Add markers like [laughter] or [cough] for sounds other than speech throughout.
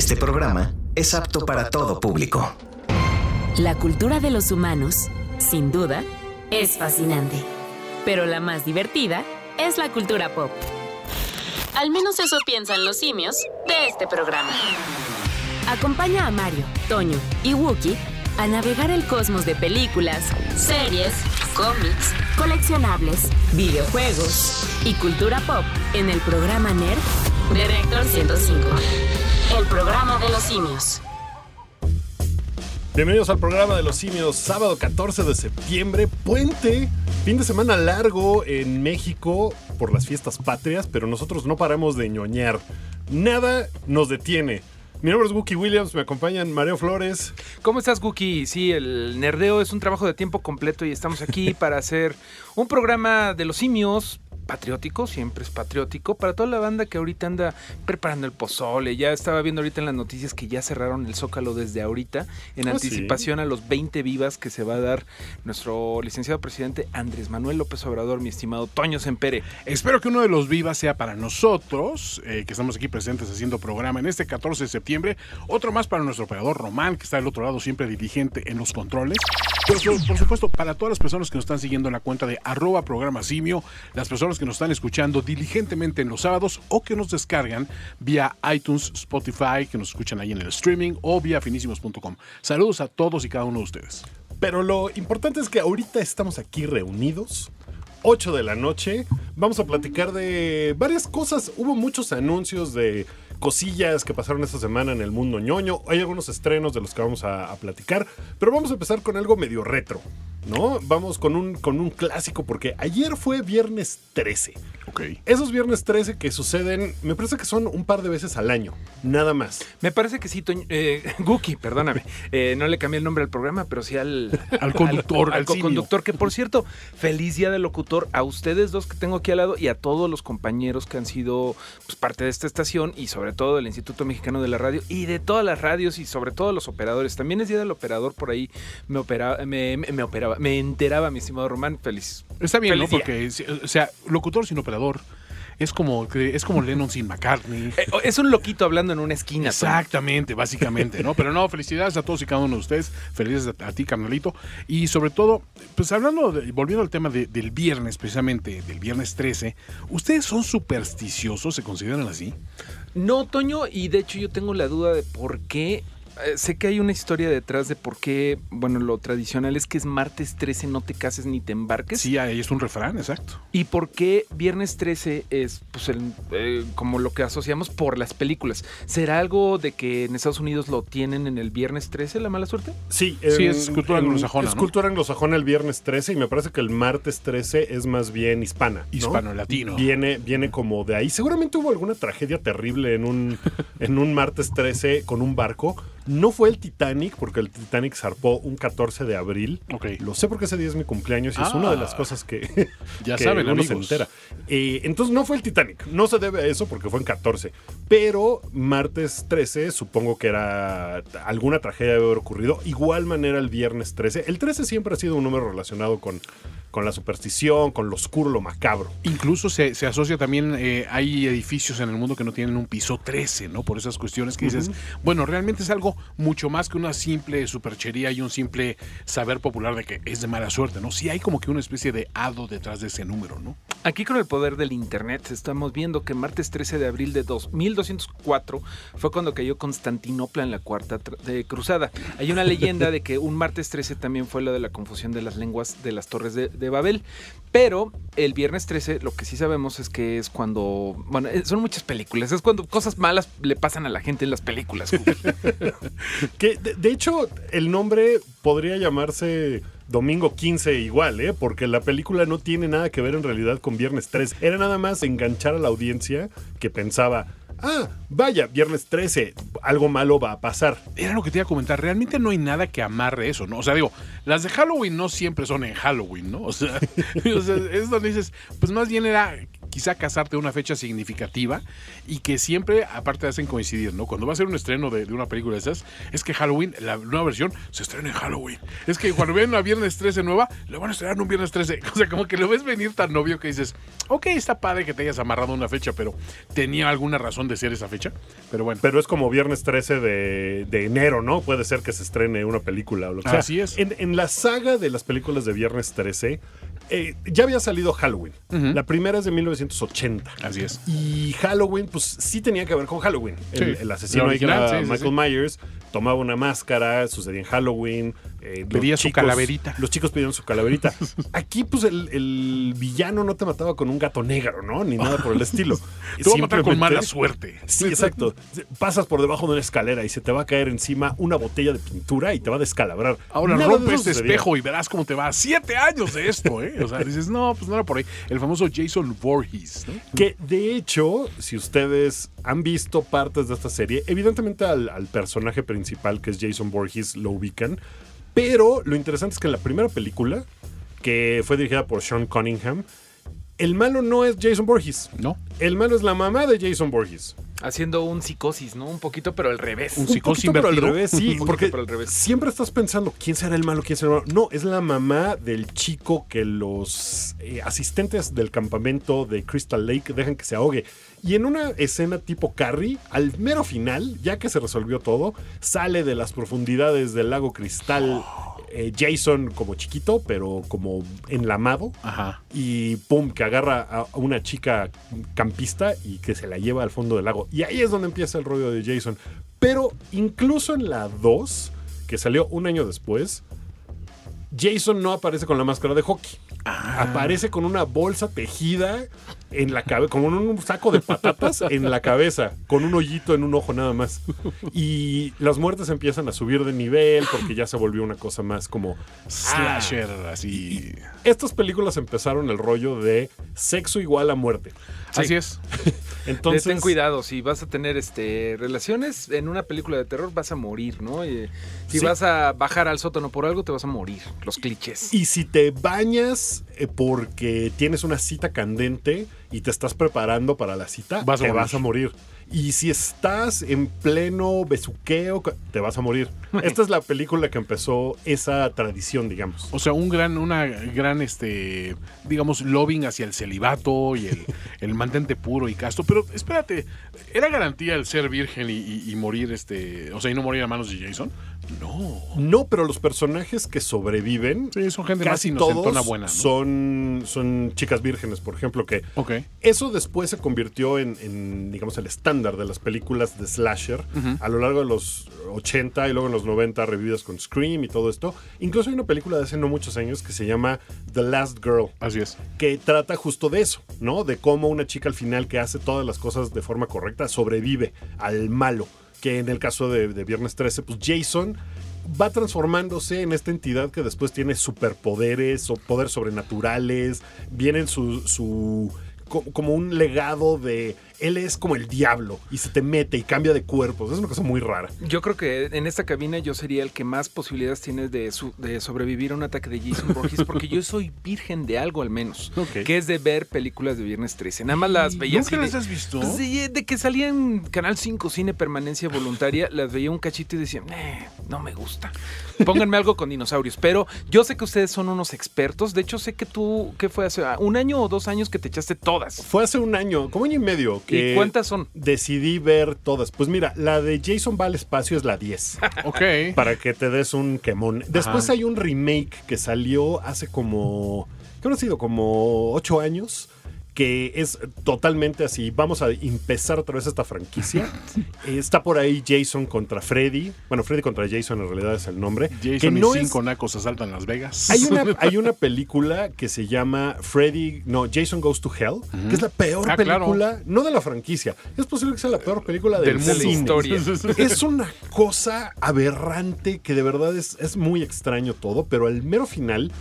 Este programa es apto para todo público. La cultura de los humanos, sin duda, es fascinante. Pero la más divertida es la cultura pop. Al menos eso piensan los simios de este programa. Acompaña a Mario, Toño y Wookie a navegar el cosmos de películas, series, cómics, coleccionables, videojuegos y cultura pop en el programa Nerd de Reactor 105. El programa de los simios. Bienvenidos al programa de los simios, sábado 14 de septiembre, puente, fin de semana largo en México por las fiestas patrias, pero nosotros no paramos de ñoñar. Nada nos detiene. Mi nombre es Wookie Williams, me acompañan Mario Flores. ¿Cómo estás, Guki? Sí, el nerdeo es un trabajo de tiempo completo y estamos aquí [laughs] para hacer un programa de los simios patriótico, siempre es patriótico, para toda la banda que ahorita anda preparando el pozole. Ya estaba viendo ahorita en las noticias que ya cerraron el Zócalo desde ahorita, en Ah, anticipación a los 20 vivas que se va a dar nuestro licenciado presidente Andrés Manuel López Obrador, mi estimado Toño Sempere. Espero que uno de los vivas sea para nosotros, eh, que estamos aquí presentes haciendo programa en este 14 de septiembre. Otro más para nuestro operador Román, que está del otro lado siempre diligente en los controles. Pero por, por supuesto, para todas las personas que nos están siguiendo en la cuenta de arroba programa simio, las personas que nos están escuchando diligentemente en los sábados o que nos descargan vía iTunes, Spotify, que nos escuchan ahí en el streaming o vía finísimos.com. Saludos a todos y cada uno de ustedes. Pero lo importante es que ahorita estamos aquí reunidos. 8 de la noche. Vamos a platicar de varias cosas. Hubo muchos anuncios de cosillas que pasaron esta semana en el mundo ñoño. Hay algunos estrenos de los que vamos a, a platicar. Pero vamos a empezar con algo medio retro. ¿No? Vamos con un, con un clásico porque ayer fue viernes 13. Ok. Esos viernes 13 que suceden, me parece que son un par de veces al año. Nada más. Me parece que sí, Toño, eh, [laughs] Guki, perdóname. Eh, no le cambié el nombre al programa, pero sí al, [laughs] Al conductor, al, conductor. Que por cierto, feliz día del locutor a ustedes dos que tengo aquí al lado y a todos los compañeros que han sido pues, parte de esta estación y sobre todo del Instituto Mexicano de la Radio y de todas las radios y sobre todo los operadores. También es día del operador, por ahí me operaba, me, me- me operaba, me enteraba, mi estimado Román. Feliz. Está bien, ¿no? Feliz día. Porque, si- o sea, locutor sin operador es como, es como Lennon sin McCartney. [laughs] Eh, es un loquito hablando en una esquina. Exactamente, básicamente, ¿no? Pero no, felicidades a todos y cada uno de ustedes. Felices a, a ti, carnalito. Y sobre todo, pues hablando, de- volviendo al tema de- del viernes, precisamente, del viernes 13, ¿ustedes son supersticiosos? ¿Se consideran así? No, Toño, y de hecho yo tengo la duda de por qué. Eh, sé que hay una historia detrás de por qué, bueno, lo tradicional es que es martes 13, no te cases ni te embarques. Sí, ahí es un refrán, exacto. Y por qué viernes 13 es pues el, eh, como lo que asociamos por las películas. ¿Será algo de que en Estados Unidos lo tienen en el viernes 13, la mala suerte? Sí, Sí, es cultura en- anglosajona, Es ¿no? cultura anglosajona el viernes 13 y me parece que el martes 13 es más bien hispana. ¿no? Hispano-latino. Viene, viene como de ahí. Seguramente hubo alguna tragedia terrible en un, en un martes 13 con un barco. No fue el Titanic, porque el Titanic zarpó un 14 de abril. Ok. Lo sé porque ese día es mi cumpleaños y es Ah. una de las cosas que, [laughs] Ya que saben, uno se entera. Eh, entonces no fue el Titanic. No se debe a eso porque fue en 14. Pero martes 13 supongo que era alguna tragedia debe haber ocurrido. Igual manera el viernes 13. El 13 siempre ha sido un número relacionado con, con la superstición, con lo oscuro, lo macabro. Incluso se, se asocia también, eh, hay edificios en el mundo que no tienen un piso 13, ¿no? Por esas cuestiones que dices, bueno, realmente es algo mucho más que una simple superchería y un simple saber popular de que es de mala suerte, ¿no? Sí hay como que una especie de hado detrás de ese número, ¿no? Aquí con el poder del internet estamos viendo que martes 13 de abril de dos- 1204 fue cuando cayó Constantinopla en la cuarta de cruzada. Hay una leyenda de que un martes 13 también fue lo de la confusión de las lenguas de las torres de, de Babel. Pero el viernes 13 lo que sí sabemos es que es cuando, bueno, eh, son muchas películas, es cuando cosas malas le pasan a la gente en las películas. [laughs] Que de, de hecho el nombre podría llamarse Domingo 15 igual, ¿eh? Porque la película no tiene nada que ver en realidad con Viernes 13. Era nada más enganchar a la audiencia que pensaba, ah, vaya, Viernes 13, algo malo va a pasar. Era lo que te iba a comentar, realmente no hay nada que amarre eso, ¿no? O sea, digo, las de Halloween no siempre son en Halloween, ¿no? O sea, [laughs] o sea, es donde dices, pues más bien era quizá casarte una fecha significativa y que siempre, aparte, hacen coincidir, ¿no? Cuando va a ser un estreno de, de una película de esas, es que Halloween, la nueva versión, se estrena en Halloween. Es que cuando ven una Viernes 13 nueva, le van a estrenar un Viernes 13. [laughs] O sea, como que lo ves venir tan novio que dices, ok, está padre que te hayas amarrado una fecha, pero tenía alguna razón de ser esa fecha. Pero bueno. Pero es como viernes 13 de, de enero, ¿no? Puede ser que se estrene una película o lo que sea. Así es. En, en la saga de las películas de viernes 13, eh, ya había salido Halloween. La primera es de 1980. Así es. Y Halloween, pues sí tenía que ver con Halloween. El, Sí. el asesino original, era sí, sí, Michael Myers tomaba una máscara, sucedía en Halloween. Eh, Pedía su calaverita. Los chicos pedían su calaverita. [laughs] Aquí, pues el, el villano no te mataba con un gato negro, ¿no? Ni nada por el estilo. [laughs] Te voy a matar con mala suerte. Sí, exacto. Pasas por debajo de una escalera y se te va a caer encima una botella de pintura y te va a descalabrar. Ahora Nada rompe este sucedía. espejo y verás cómo te va. Siete años de esto, ¿eh? O sea, [laughs] dices, no, pues no era por ahí. El famoso Jason Voorhees, ¿no? Que de hecho, si ustedes han visto partes de esta serie, evidentemente al, al personaje principal que es Jason Voorhees lo ubican, pero lo interesante es que en la primera película, que fue dirigida por Sean Cunningham, el malo no es Jason Voorhees. ¿No? El malo es la mamá de Jason Voorhees. Haciendo un psicosis, ¿no? Un poquito, pero al revés. Un Un psicosis poquito, pero al revés, sí, porque pero al revés. siempre estás pensando quién será el malo, quién será el malo. No, es la mamá del chico que los eh, asistentes del campamento de Crystal Lake dejan que se ahogue. Y en una escena tipo Carrie, al mero final, ya que se resolvió todo, sale de las profundidades del lago Cristal eh, Jason como chiquito, pero como enlamado. Ajá. Y pum, que agarra a una chica campista y que se la lleva al fondo del lago. Y ahí es donde empieza el rollo de Jason. Pero incluso en la 2, que salió un año después, Jason no aparece con la máscara de hockey. Aparece con una bolsa tejida en la cabeza, como un saco de patatas [laughs] en la cabeza, con un hoyito en un ojo nada más. Y las muertes empiezan a subir de nivel porque ya se volvió una cosa más como Slasher, así. Estas películas empezaron el rollo de sexo igual a muerte. Así es. [laughs] Entonces, ten cuidado, si vas a tener este relaciones en una película de terror vas a morir, ¿no? Y, si Sí. vas a bajar al sótano por algo te vas a morir, los clichés. Y si te bañas eh, porque tienes una cita candente y te estás preparando para la cita, Vas te vas a morir. Y si estás en pleno besuqueo, te vas a morir. [laughs] Esta es la película que empezó esa tradición, digamos. O sea, un gran, una gran, este, digamos, lobbying hacia el celibato y el, [laughs] el mantente puro y casto. Pero espérate, ¿era garantía el ser virgen y, y- y morir, este, o sea, y no morir a manos de Jason? No. No, pero los personajes que sobreviven, Sí, son gente casi todos buena, ¿no? son, son chicas vírgenes, por ejemplo, que Ok. Eso después se convirtió en, en, digamos, el estándar de las películas de slasher a lo largo de los 80 y luego en los 90 revividas con Scream y todo esto. Incluso hay una película de hace no muchos años que se llama The Last Girl, Así es. que trata justo de eso, ¿no? De cómo una chica al final que hace todas las cosas de forma correcta sobrevive al malo. Que en el caso de, Viernes 13, pues Jason va transformándose en esta entidad que después tiene superpoderes o poderes sobrenaturales. Viene en su, su co- como un legado de él es como el diablo y se te mete y cambia de cuerpos. Es una cosa muy rara. Yo creo que en esta cabina yo sería el que más posibilidades tiene de, su- de sobrevivir a un ataque de Jason Voorhees porque yo soy virgen de algo al menos, Ok. que es de ver películas de Viernes 13. Nada más las veía ¿Nunca las has visto? Pues de que salía en Canal 5 Cine Permanencia Voluntaria, [laughs] las veía un cachito y decía, "Eh, no me gusta. Pónganme algo con dinosaurios. Pero yo sé que ustedes son unos expertos. De hecho, sé que tú, ¿qué fue hace? Un año o dos años que te echaste todas. Fue hace un año, como año y medio, que ¿Y cuántas son? decidí ver todas. Pues mira, la de Jason va al espacio es la 10. [laughs] Ok. para que te des un quemón. Después hay un remake que salió hace como, ¿qué habrá sido? Como ocho años. Que es totalmente así. Vamos a empezar otra vez esta franquicia. [laughs] Está por ahí Jason contra Freddy. Bueno, Freddy contra Jason en realidad es el nombre. que Jason y no es- cinco nacos asaltan Las Vegas. hay una, [laughs] hay una película que se llama Freddy, no, Jason Goes to Hell, que es la peor Ah, claro. película, no de la franquicia, es posible que sea la peor película del, Del mundo. cine. historia. [laughs] Es una cosa aberrante que de verdad es, es muy extraño todo, pero al mero final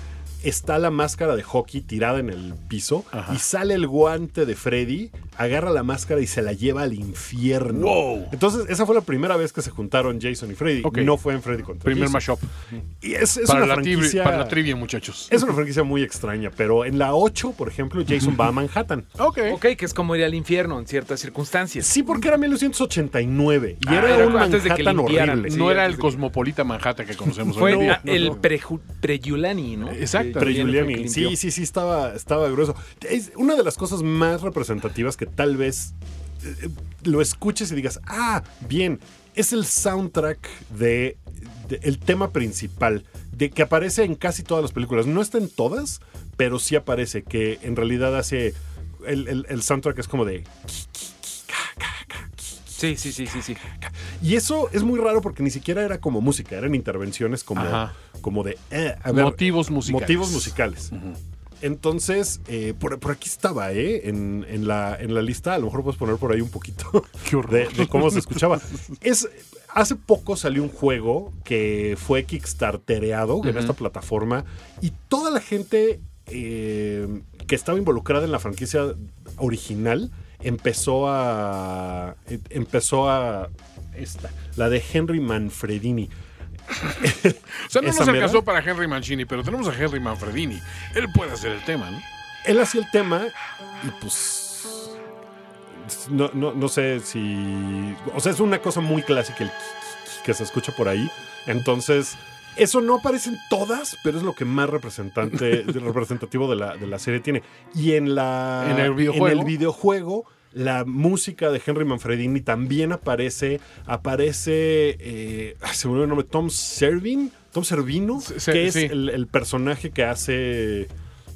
está la máscara de hockey tirada en el piso Ajá. y sale el guante de Freddy, agarra la máscara y se la lleva al infierno. Wow. Entonces, esa fue la primera vez que se juntaron Jason y Freddy. Ok. No fue en Freddy contra Primer Jason. mashup. Y es, es Para una la, franquicia... para la trivia, muchachos. Es una franquicia muy extraña, pero en la 8, por ejemplo, Jason va a Manhattan. Ok. Ok, que es como ir al infierno en ciertas circunstancias. Sí, porque era 1989 y Ah, era era un antes de que Manhattan horrible. Sí, no era el cosmopolita Manhattan que conocemos Fue hoy. ah, No, el no. preju- pre-Giuliani, ¿no? Exacto. Pero Giuliani sí, sí, sí, estaba, estaba grueso. Es una de las cosas más representativas que tal vez eh, lo escuches y digas, ah, bien, es el soundtrack de, de- el tema principal, de que aparece en casi todas las películas. No está en todas, pero sí aparece, que en realidad hace, el, el- el soundtrack es como de... Sí, sí, sí, sí, sí. Y eso es muy raro porque ni siquiera era como música, eran intervenciones como, Ajá. como de... eh, a ver, Motivos musicales. Motivos musicales. Entonces, eh, por, por aquí estaba, ¿eh? En, en la, en la lista, a lo mejor puedes poner por ahí un poquito [laughs] Qué horror. de, de cómo se escuchaba. Es, hace poco salió un juego que fue kickstartereado en esta plataforma y toda la gente eh, que estaba involucrada en la franquicia original empezó a... empezó a... Esta, la de Henry Manfredini. O sea, no [laughs] ¿Esa nos alcanzó para Henry Mancini, pero tenemos a Henry Manfredini. Él puede hacer el tema, ¿no? él hacía el tema y pues no, no, no sé si o sea es una cosa muy clásica el que se escucha por ahí entonces eso no aparece en todas pero es lo que más representante [laughs] representativo de la, de la serie tiene y en la En el videojuego. en el videojuego la música de Henry Manfredini también aparece aparece eh, ay, se me olvidó el nombre Tom Servin Tom Servino Se- se- que es el personaje que hace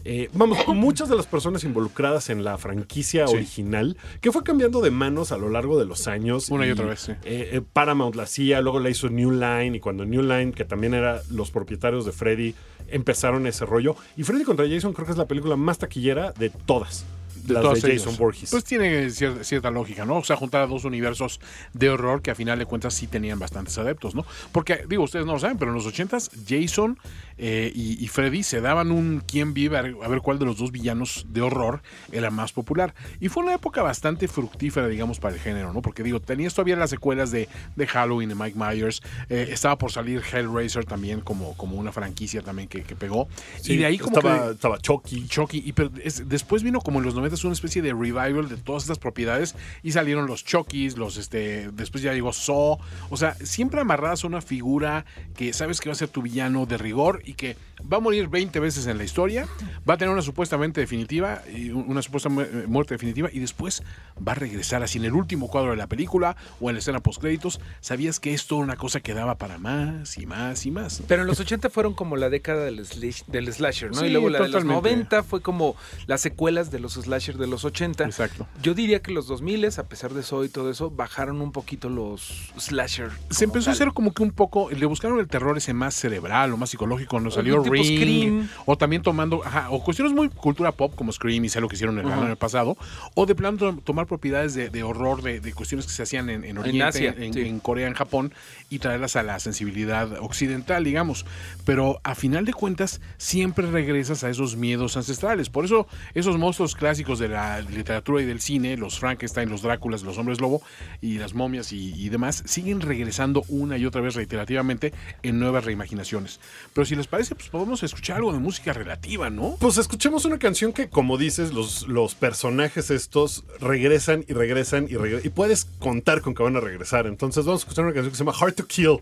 eh, vamos, muchas de las personas involucradas en la franquicia Sí. original, que fue cambiando de manos a lo largo de los años. Una y otra vez, sí. eh, eh, Paramount la hacía, luego la hizo New Line, y cuando New Line, que también era los propietarios de Freddy, empezaron ese rollo. Y Freddy contra Jason creo que es la película más taquillera de todas. De las de. Jason Voorhees. Pues tiene cier- cierta lógica, ¿no? O sea, juntar a dos universos de horror que a final de cuentas sí tenían bastantes adeptos, ¿no? Porque, digo, ustedes no lo saben, pero en los 80s Jason eh, y, y Freddy se daban un quién vive a ver, cuál de los dos villanos de horror era más popular. Y fue una época bastante fructífera, digamos, para el género, ¿no? Porque, digo, tenías todavía las secuelas de, de Halloween, de Mike Myers, eh, estaba por salir Hellraiser también como, como una franquicia también que, que pegó. Sí, y de ahí como estaba, que... estaba Chucky. Chucky. Y pero es- después vino como en los 90 una especie de revival de todas estas propiedades y salieron los Chuckys, los este, después ya llegó Saw. O sea, siempre amarradas a una figura que sabes que va a ser tu villano de rigor y que va a morir 20 veces en la historia, va a tener una supuestamente definitiva, una supuesta eh, muerte definitiva y después va a regresar así en el último cuadro de la película o en la escena post créditos. Sabías que esto era una cosa que daba para más y más y más. Pero en los 80 fueron como la década del, slash- del slasher, ¿no? Sí, y luego la de los totalmente. 90 fue como las secuelas de los slasher de los 80. Exacto. Yo diría que los 2000, a pesar de eso y todo eso, bajaron un poquito los slasher. Se empezó a hacer como que un poco, le buscaron el terror ese más cerebral o más psicológico cuando salió tipo Ring, Scream. o también tomando, ajá, o cuestiones muy cultura pop como Scream y sé lo que hicieron en el año pasado, o de plano to- tomar propiedades de, de horror, de, de cuestiones que se hacían en, en Oriente, Asia, en, sí. en Corea, en Japón, y traerlas a la sensibilidad occidental, digamos. Pero a final de cuentas, siempre regresas a esos miedos ancestrales. Por eso, esos monstruos clásicos de la literatura y del cine, los Frankenstein, los Dráculas, los hombres lobo y las momias y, y demás, siguen regresando una y otra vez reiterativamente en nuevas reimaginaciones. Pero si les parece, pues podemos escuchar algo de música relativa, ¿no? Pues escuchemos una canción que, como dices, los, los personajes estos regresan y regresan y regresan. Y puedes contar con que van a regresar. Entonces vamos a escuchar una canción que se llama Hard to Kill,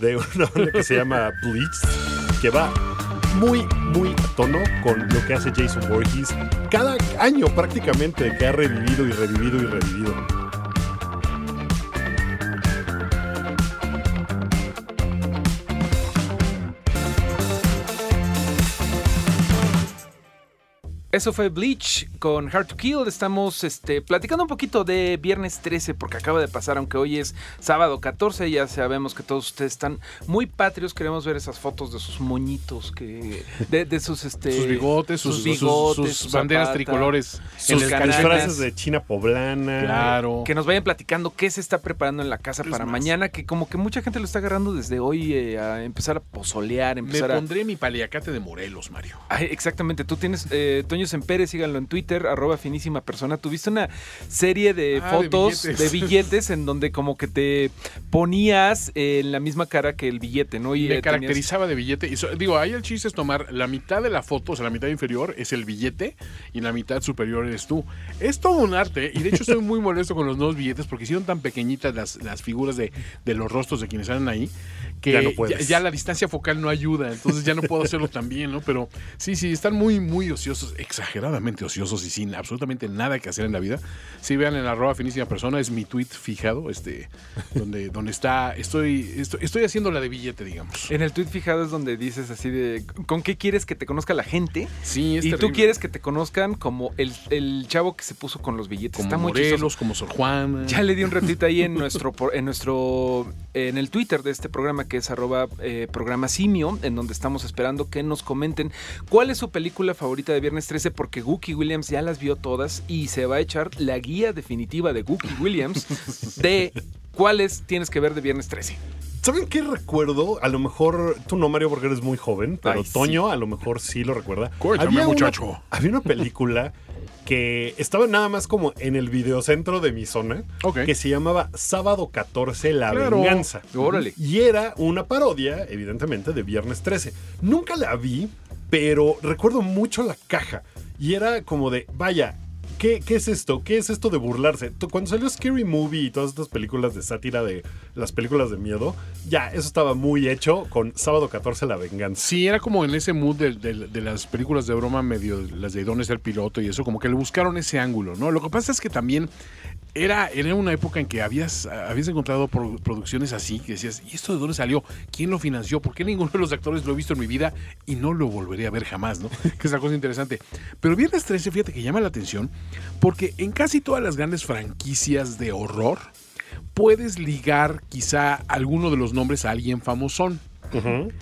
de una [laughs] banda que se llama Bleach, que va muy, muy a tono con lo que hace Jason Voorhees cada año prácticamente, que ha revivido y revivido y revivido. Eso fue Bleach con Hard to Kill. Estamos este, platicando un poquito de viernes 13 porque acaba de pasar, aunque hoy es sábado 14. Ya sabemos que todos ustedes están muy patrios. Queremos ver esas fotos de sus moñitos, que, de, de sus, este, Sus bigotes, sus, sus- bigotes, sus banderas zapatas, tricolores Sus disfraces de China poblana. Claro. Que nos vayan platicando qué se está preparando en la casa Es para más. mañana, que como que mucha gente lo está agarrando desde hoy eh, a empezar a pozolear, Me empezar a... pondré mi paliacate de Morelos, Mario. Ay, exactamente, tú tienes eh, Toño Sempere, síganlo en Twitter, arroba finísima persona. Tuviste una serie de Ah, de fotos de billetes. billetes. en donde como que te ponías eh, en la misma cara que el billete, ¿no? Y me eh, tenías- caracterizaba de billete. Y so- digo, ahí el chiste es tomar la mitad de la foto, o sea, la mitad inferior es el billete y la mitad superior eres tú. Es todo un arte. Y de hecho estoy muy molesto con los nuevos billetes porque hicieron tan pequeñitas las, las figuras de, de los rostros de quienes salen ahí que Ya no ya la distancia focal no ayuda. Entonces ya no puedo hacerlo tan bien, ¿no? Pero sí, sí, están muy, muy ociosos, exageradamente ociosos y sin absolutamente nada que hacer en la vida. Sí, vean en arroba finísima persona, es mi tweet fijado, este, [laughs] donde, donde está, estoy, estoy, estoy haciendo la de billete, digamos. En el tweet fijado es donde dices así de, ¿con qué quieres que te conozca la gente? Sí, es y tú quieres que te conozcan como el, el chavo que se puso con los billetes. como Está muy Morelos, chistoso. como Sor Juana. Ya le di un [laughs] ratito ahí en nuestro, en nuestro, en el Twitter de este programa que es arroba eh, programa simio, en donde estamos esperando que nos comenten cuál es su película favorita de Viernes 13, porque Gookie Williams ya las vio todas y se va a echar la guía definitiva de Gookie Williams [laughs] de cuáles tienes que ver de Viernes 13. ¿Saben qué recuerdo? A lo mejor tú no, Mario, porque eres muy joven, pero Ay, sí. Toño a lo mejor sí lo recuerda. Cuéntame, una- muchacho. había una película que estaba nada más como en el videocentro de mi zona, que se llamaba Sábado 14, La Claro. Venganza. Órale. Y era una parodia, evidentemente, de Viernes 13. Nunca la vi, pero recuerdo mucho la caja. Y era como de, vaya, ¿qué, qué es esto? ¿Qué es esto de burlarse? Cuando salió Scary Movie y todas estas películas de sátira de las películas de miedo, ya, eso estaba muy hecho con Sábado 14, La Venganza. Sí, era como en ese mood de las películas de broma, medio las de Don es el piloto y eso, como que le buscaron ese ángulo, ¿no? Lo que pasa es que también era, era una época en que habías, habías encontrado pro- producciones así, que decías, ¿y esto de dónde salió? ¿Quién lo financió? ¿Por qué ninguno de los actores lo he visto en mi vida y no lo volveré a ver jamás, ¿no? [laughs] Que es la cosa interesante. Pero Viernes 13, fíjate que llama la atención, porque en casi todas las grandes franquicias de horror, puedes ligar quizá alguno de los nombres a alguien famosón. Ujú.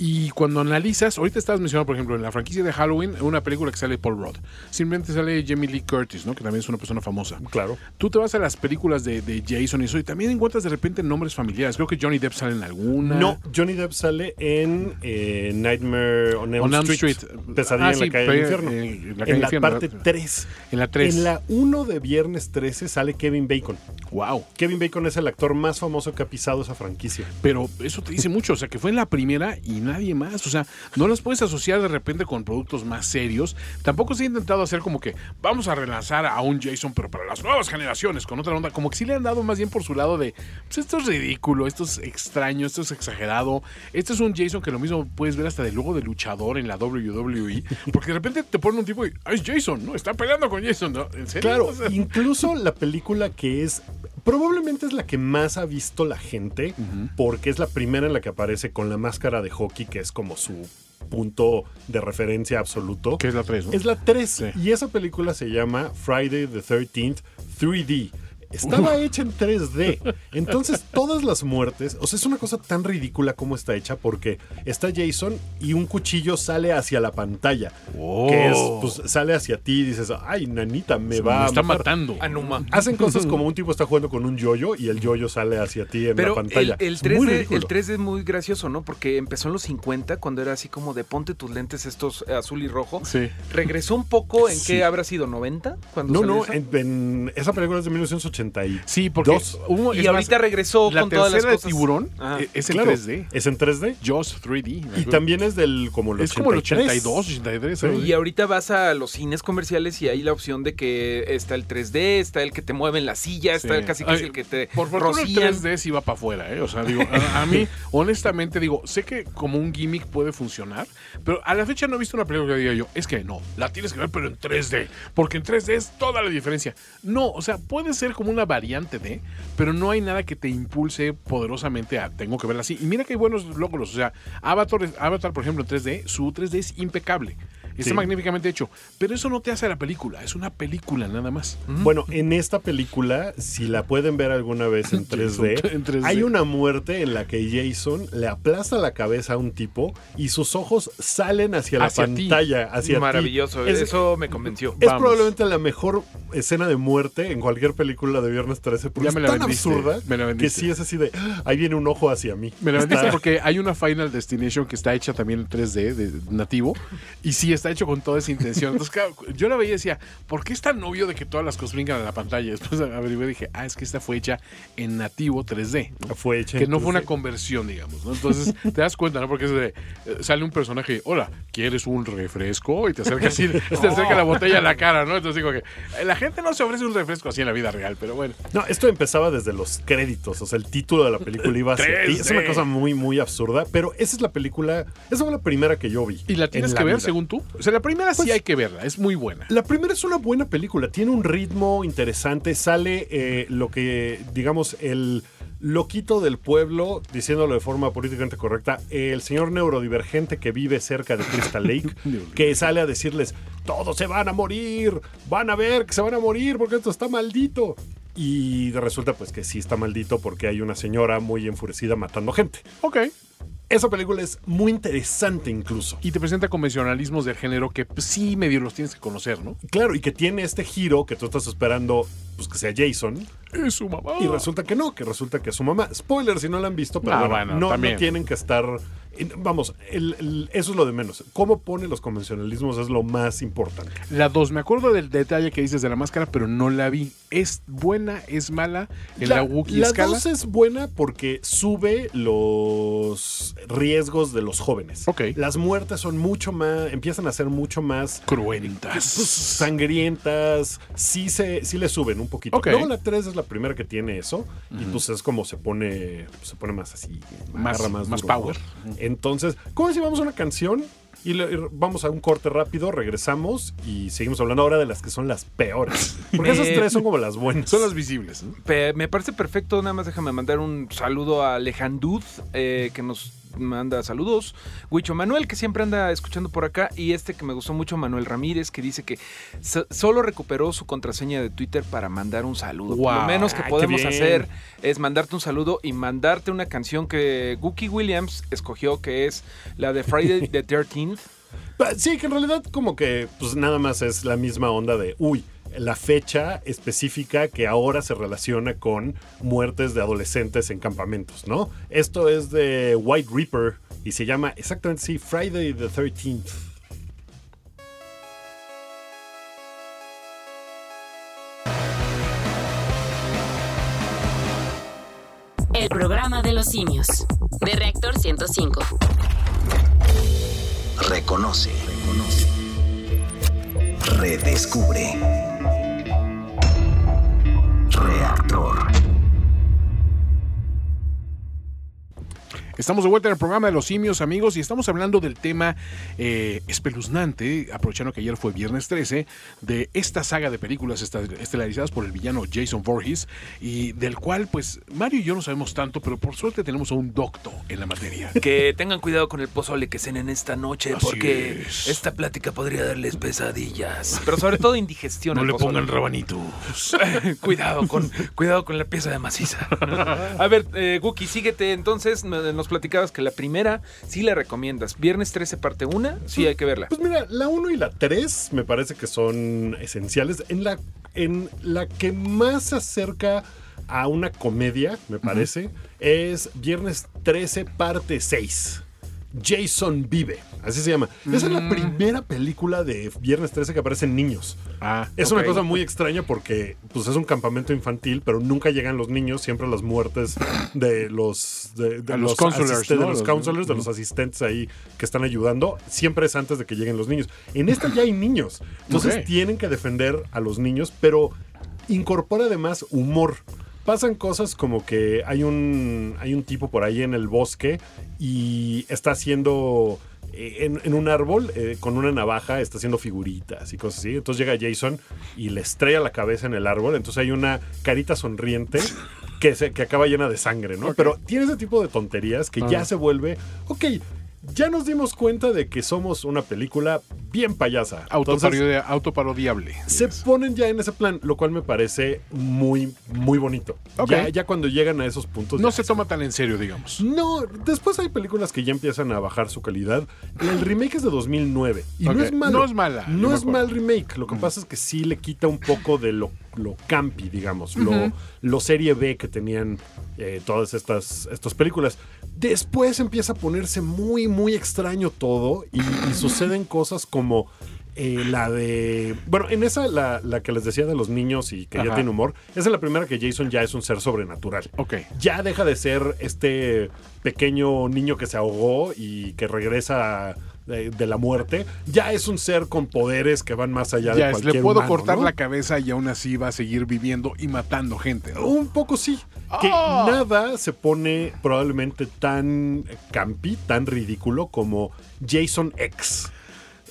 Y cuando analizas, ahorita estabas mencionando, por ejemplo, en la franquicia de Halloween, una película que sale Paul Rudd. Simplemente sale Jamie Lee Curtis, ¿no? Que también es una persona famosa. Claro. Tú te vas a las películas de, de Jason y eso, y también encuentras de repente nombres familiares. Creo que Johnny Depp sale en alguna. No, Johnny Depp sale en eh, Nightmare on Elm, On Elm Street. Street. Pesadilla Ah, en sí, la calle del infierno. en- en la calle en del la infierno, parte ¿verdad? 3. En la 3. En la 1 de Viernes 13 sale Kevin Bacon. Wow. Kevin Bacon es el actor más famoso que ha pisado esa franquicia. Pero eso te dice mucho, o sea, que fue en la primera y nadie más. O sea, no las puedes asociar de repente con productos más serios. Tampoco se ha intentado hacer como que vamos a relanzar a un Jason, pero para las nuevas generaciones, con otra onda. Como que sí le han dado más bien por su lado de, pues esto es ridículo, esto es extraño, esto es exagerado. Este es un Jason que lo mismo puedes ver hasta de logo de luchador en la WWE. Porque de repente te ponen un tipo y, ah, es Jason, ¿no? Está peleando con Jason, ¿no? ¿En serio? Claro, O sea, incluso la película que es probablemente es la que más ha visto la gente porque es la primera en la que aparece con la máscara de hockey que es como su punto de referencia absoluto. que es la 3, ¿no? Es la 3 Sí. y esa película se llama Friday the 13th 3D. Estaba hecha en 3D. Entonces, todas las muertes, o sea, es una cosa tan ridícula como está hecha porque está Jason y un cuchillo sale hacia la pantalla. Que es, pues, sale hacia ti y dices, ay, nanita, me va Me a está matar". matando. Anuma. Hacen cosas [laughs] como un tipo está jugando con un yoyo y el yoyo sale hacia ti en Pero la pantalla. el, el Es muy 3D, ridículo. el 3D es muy gracioso, ¿no? Porque empezó en los 50, cuando era así como de ponte tus lentes estos eh, azul y rojo. Sí. Regresó un poco en Sí. qué habrá sido, ¿90? Cuando No, salió no, en, en- esa película es de 1980 Sí, porque hubo- Y ahorita más, regresó la con todas las tercera de cosas. tiburón Ajá. eh, es en Claro, 3D. Es en 3D. Jaws 3D. me Y también es del como el es como el 83. 82, 83. Sí. algo así. Y ahorita vas a los cines comerciales y hay la opción de que está el 3D, está el que te mueve en la silla, está Sí. el casi casi Ay, el que te Por rocían. el 3D sí va para afuera, ¿eh? O sea, digo, a, a mí, [laughs] honestamente, digo, sé que como un gimmick puede funcionar, pero a la fecha no he visto una película que diga yo, es que no, la tienes que ver, pero en 3D, porque en 3D es toda la diferencia. No, o sea, puede ser como una variante de, pero no hay nada que te impulse poderosamente a tengo que verla así. Y mira que hay buenos logros, o sea, Avatar, Avatar por ejemplo, en 3D, su 3D es impecable. Está Sí. magníficamente hecho. Pero eso no te hace la película. Es una película nada más. Bueno, en esta película, si la pueden ver alguna vez en 3D, [laughs] en 3D. hay una muerte en la que Jason le aplasta la cabeza a un tipo y sus ojos salen hacia la ti. pantalla, hacia ti. Maravilloso, Es, eso me convenció. es Vamos. probablemente la mejor escena de muerte en cualquier película de Viernes 13 porque Ya es me la tan vendiste, absurda me la que sí es así de, "Ah, ahí viene un ojo hacia mí. Me la vendiste Está- porque hay una Final Destination que está hecha también en 3D, de nativo, y sí, está hecho con toda esa intención. Entonces, claro, yo la veía y decía, ¿por qué es tan obvio de que todas las cosas brincan a la pantalla? Después averigué y dije, ah, es que esta fue hecha en nativo 3D. Fue hecha Que no fue una 3D. conversión, digamos, ¿no? Entonces, te das cuenta, ¿no? Porque es de, eh, sale un personaje, hola, ¿quieres un refresco? Y te acerca así, [laughs] te acerca la botella a la cara, ¿no? Entonces digo que eh, la gente no se ofrece un refresco así en la vida real, pero bueno. No, esto empezaba desde los créditos, o sea, el título de la película iba hacia ti. Es una [laughs] 3D. cosa muy, muy absurda, pero esa es la película, esa fue la primera que yo vi. ¿Y la tienes en que ver, vida. según tú? O sea, la primera sí Pues- hay que verla, es muy buena. La primera es una buena película, tiene un ritmo interesante, sale eh, lo que, digamos, el loquito del pueblo, diciéndolo de forma políticamente correcta, el señor neurodivergente que vive cerca de Crystal [laughs] Lake, que sale a decirles, todos se van a morir, van a ver que se van a morir porque esto está maldito. Y resulta pues que sí está maldito porque hay una señora muy enfurecida matando gente. Ok. Esa película es muy interesante incluso. Y te presenta convencionalismos del género que pues, sí medio los tienes que conocer, ¿no? Claro, y que tiene este giro que tú estás esperando pues que sea Jason. Es su mamá. Y resulta que no, que resulta que es su mamá. Spoiler si no la han visto, pero Ah, bueno, bueno, no, no tienen que estar. Vamos, el- el- eso es lo de menos. Cómo pone los convencionalismos es lo más importante. La 2, me acuerdo del detalle que dices de la máscara, pero no la vi. ¿Es buena? ¿Es mala? En la, Wookiee la escala. dos es buena porque sube los riesgos de los jóvenes. Ok. Las muertes son mucho más, empiezan a ser mucho más pues, Cruentas. sangrientas, sí se, sí le suben un poquito. Ok. Luego la 3 es la primera que tiene eso, y pues es como se pone, se pone más así, Más- más duro, power. ¿no? Entonces, ¿cómo si vamos a una canción? Y le- y vamos a un corte rápido, regresamos y seguimos hablando ahora de las que son las peores. Porque esas [laughs] Eh, tres son como las buenas. Son las visibles. me parece perfecto, nada más déjame mandar un saludo a Alejandud, eh, que nos manda saludos. Huicho Manuel, que siempre anda escuchando por acá. Y este que me gustó mucho, Manuel Ramírez, que dice que so- solo recuperó su contraseña de Twitter para mandar un saludo. Lo menos que Ay, podemos hacer es mandarte un saludo y mandarte una canción que Gookie Williams escogió, que es la de Friday [laughs] the 13th. Sí, que en realidad como que pues nada más es la misma onda de, uy, la fecha específica que ahora se relaciona con muertes de adolescentes en campamentos, ¿no? Esto es de White Reaper y se llama exactamente sí, Friday the 13th. El programa de los simios. De Reactor 105. Reconoce. Redescubre. Reactor. Estamos de vuelta en el programa de los simios, amigos, y estamos hablando del tema eh, espeluznante, aprovechando que ayer fue viernes 13, de esta saga de películas estelarizadas por el villano Jason Voorhees, y del cual, pues, Mario y yo no sabemos tanto, pero por suerte tenemos a un docto en la materia. [laughs] Que tengan cuidado con el pozole que cenen esta noche, Así porque es. esta plática podría darles pesadillas. Pero sobre todo indigestión. No le pozole. pongan rabanitos. [laughs] cuidado con cuidado con la pieza de maciza. [laughs] A ver, eh, Guki, síguete. Entonces, me- nos platicabas que la primera sí la recomiendas. Viernes 13, parte 1, sí hay que verla. Pues mira, la 1 y la 3 me parece que son esenciales. En la, en la que más se acerca a una comedia, me parece, es Viernes 13, parte 6. Jason vive, así se llama. Esa es la primera película de Viernes 13 que aparecen niños. Ah, Es una cosa muy extraña porque pues, es un campamento infantil, pero nunca llegan los niños, siempre las muertes de los de, de los counselors, de los Los- counselors, de los asistentes ahí que están ayudando, siempre es antes de que lleguen los niños. En esta ya hay niños, entonces tienen que defender a los niños, pero incorpora además humor. Pasan cosas como que hay un, hay un tipo por ahí en el bosque y está haciendo eh, en, en un árbol eh, con una navaja, está haciendo figuritas y cosas así. Entonces llega Jason y le estrella la cabeza en el árbol. Entonces hay una carita sonriente que, se, que acaba llena de sangre, ¿no? Pero tiene ese tipo de tonterías que ya se vuelve, ok, ya nos dimos cuenta de que somos una película bien payasa. Entonces, autoparodiable. se Yes. ponen ya en ese plan, lo cual me parece muy, muy bonito. Ya, ya cuando llegan a esos puntos. No se toma tan en serio, digamos. No, después hay películas que ya empiezan a bajar su calidad. El remake es de 2009. Y no es malo. No es mala, No es mal remake. Lo que pasa es que sí le quita un poco de lo, lo campi, digamos. lo, lo serie B que tenían eh, todas estas, estas películas. Después empieza a ponerse muy, muy extraño todo. Y, y suceden cosas como. eh, la de. Bueno, en esa, la, la que les decía de los niños y que ya tiene humor, esa es la primera que Jason ya es un ser sobrenatural Ok. ya deja de ser este pequeño niño que se ahogó y que regresa de, de la muerte. Ya es un ser con poderes que van más allá de Ya es, cualquier le puedo humano, cortar ¿no? la cabeza y aún así va a seguir viviendo y matando gente. ¿no? Un poco sí. Que ¡Ah! nada se pone probablemente tan campi, tan ridículo como Jason X.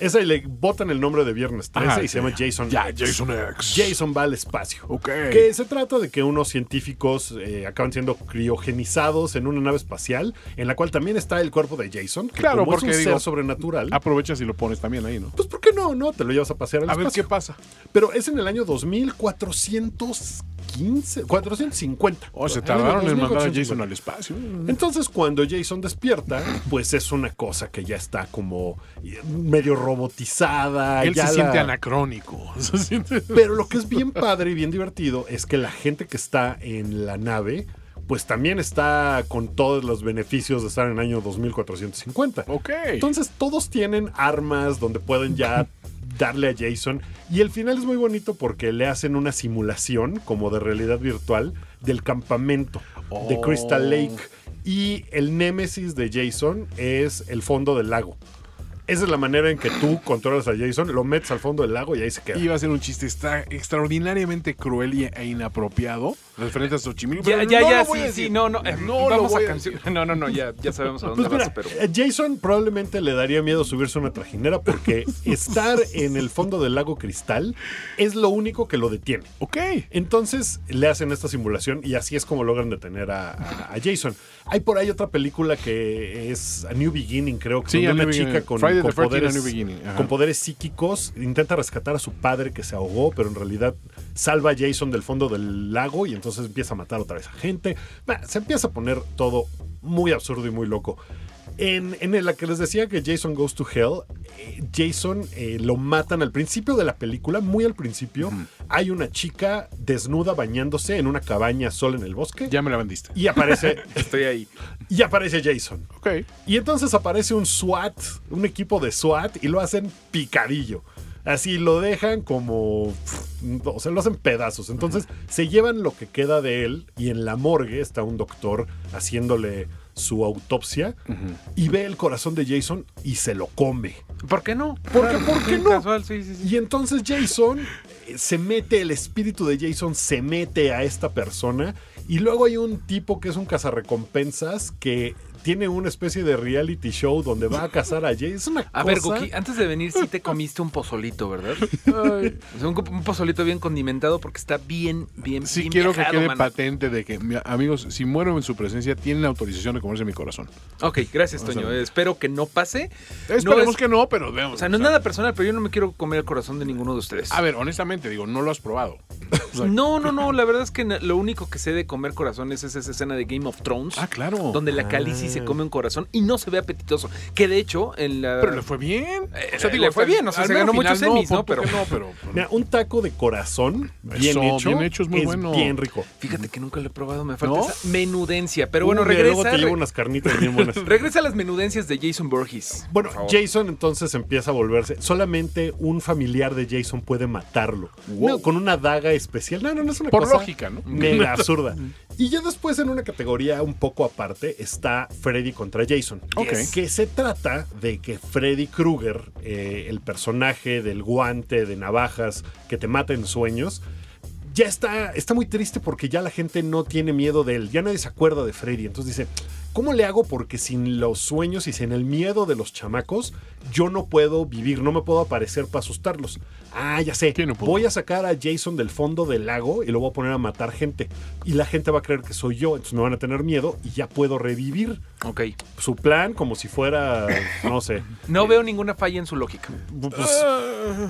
Esa le botan el nombre de Viernes 13 Ajá, y sí. se llama Jason Ya, X. Jason X. Jason va al espacio. Ok. Que se trata de que unos científicos eh, acaban siendo criogenizados en una nave espacial, en la cual también está el cuerpo de Jason, que Claro, como porque es un digo, ser sobrenatural. Aprovechas y lo pones también ahí, ¿no? Pues ¿por qué no? No, te lo llevas a pasear al A ver espacio. qué pasa. Pero es en el año 2415, 450. Oh, se tardaron en mandar a 2450. Jason al espacio. Entonces, cuando Jason despierta, pues es una cosa que ya está como medio robotizada. Él ya se la- siente anacrónico. [laughs] Se siente- Pero lo que es bien padre y bien divertido es que la gente que está en la nave, pues también está con todos los beneficios de estar en el año 2450. Ok. Entonces todos tienen armas donde pueden ya [laughs] darle a Jason. Y el final es muy bonito porque le hacen una simulación como de realidad virtual del campamento de Oh. Crystal Lake. Y el némesis de Jason es el fondo del lago. Esa es la manera en que tú controlas a Jason, lo metes al fondo del lago y ahí se queda. Iba a ser un chiste extra- extraordinariamente cruel e inapropiado referente a Xochimilco. Ya, pero ya, no ya, lo voy sí, a decir. sí, no, no, eh, No vamos a a canción. No, no, no, ya, ya sabemos a dónde Pues vas, mira, pero. eh, Jason probablemente le daría miedo subirse a una trajinera porque [laughs] estar en el fondo del lago Cristal es lo único que lo detiene. Ok. Entonces le hacen esta simulación y así es como logran detener a, a- a Jason. Hay por ahí otra película que es A New Beginning, creo que Sí, donde una New chica con, con the 13th, A poderes, con poderes psíquicos intenta rescatar a su padre que se ahogó, pero en realidad salva a Jason del fondo del lago y entonces empieza a matar otra vez a gente. Bah, se empieza a poner todo muy absurdo y muy loco. En, en la que les decía que Jason Goes to Hell, eh, Jason eh, lo matan al principio de la película, muy al principio. Hay una chica desnuda bañándose en una cabaña sola en el bosque. Ya me la vendiste. Y aparece, [laughs] Estoy ahí. [laughs] y aparece Jason. Ok. Y entonces aparece un SWAT, un equipo de SWAT, y lo hacen picadillo. Así lo dejan como. O sea, lo hacen pedazos. Entonces se llevan lo que queda de él, y en la morgue está un doctor haciéndole su autopsia, y ve el corazón de Jason y se lo come. ¿Por qué no? ¿Por qué- por qué no? Casual, sí, sí, sí. Y entonces Jason eh, se mete, el espíritu de Jason se mete a esta persona. Y luego hay un tipo que es un cazarrecompensas que tiene una especie de reality show donde va a cazar a Jason. Es una A cosa... ver, Guki, antes de venir sí te comiste un pozolito, ¿verdad? Un, un pozolito bien condimentado porque está bien, bien, Sí bien quiero que quede mano. patente de que, mi- amigos, si muero en su presencia, tienen la autorización de comerse mi corazón. Ok, gracias, O sea, Toño. Espero que no pase. Esperemos No es- que no, pero veamos. O sea, no es nada personal, pero yo no me quiero comer el corazón de ninguno de ustedes. A ver, honestamente, digo, no lo has probado. O [laughs] sea, No, no, no. La verdad es que lo único que sé de comer corazones es esa escena de Game of Thrones. Ah, claro. Donde la Khaleesi se come un corazón y no se ve apetitoso. Que de hecho, en la. Pero le fue bien. Eh, le fue bien, o sea, se ganó muchos Emmys, ¿no? ¿por qué Pero- no, pero. Mira, un taco de corazón bien Eso, hecho, bien hecho es muy bueno. bien rico. Fíjate que nunca lo he probado. Me falta ¿No? esa menudencia. Pero bueno, Uh, mira, regresa. Luego te llevo unas carnitas bien buenas. [laughs] Regresa a las menudencias de Jason Burgess. Bueno. Jason entonces empieza a volverse. Solamente un familiar de Jason puede matarlo. Wow. No, con una daga especial. No, no, no es una Por cosa lógica, ¿no? Mega [laughs] absurda. Y ya después, en una categoría un poco aparte, está Freddy contra Jason. Ok. Que se trata de que Freddy Krueger, eh, el personaje del guante de navajas que te mata en sueños. Ya está, está muy triste porque ya la gente no tiene miedo de él. Ya nadie se acuerda de Freddy. Entonces dice, ¿cómo le hago? Porque sin los sueños y sin el miedo de los chamacos, yo no puedo vivir, no me puedo aparecer para asustarlos. Ah, ya sé. Voy a sacar a Jason del fondo del lago y lo voy a poner a matar gente. Y la gente va a creer que soy yo, entonces me van a tener miedo y ya puedo revivir. Ok. Su plan como si fuera, no sé. [laughs] No veo ninguna falla en su lógica. Pues,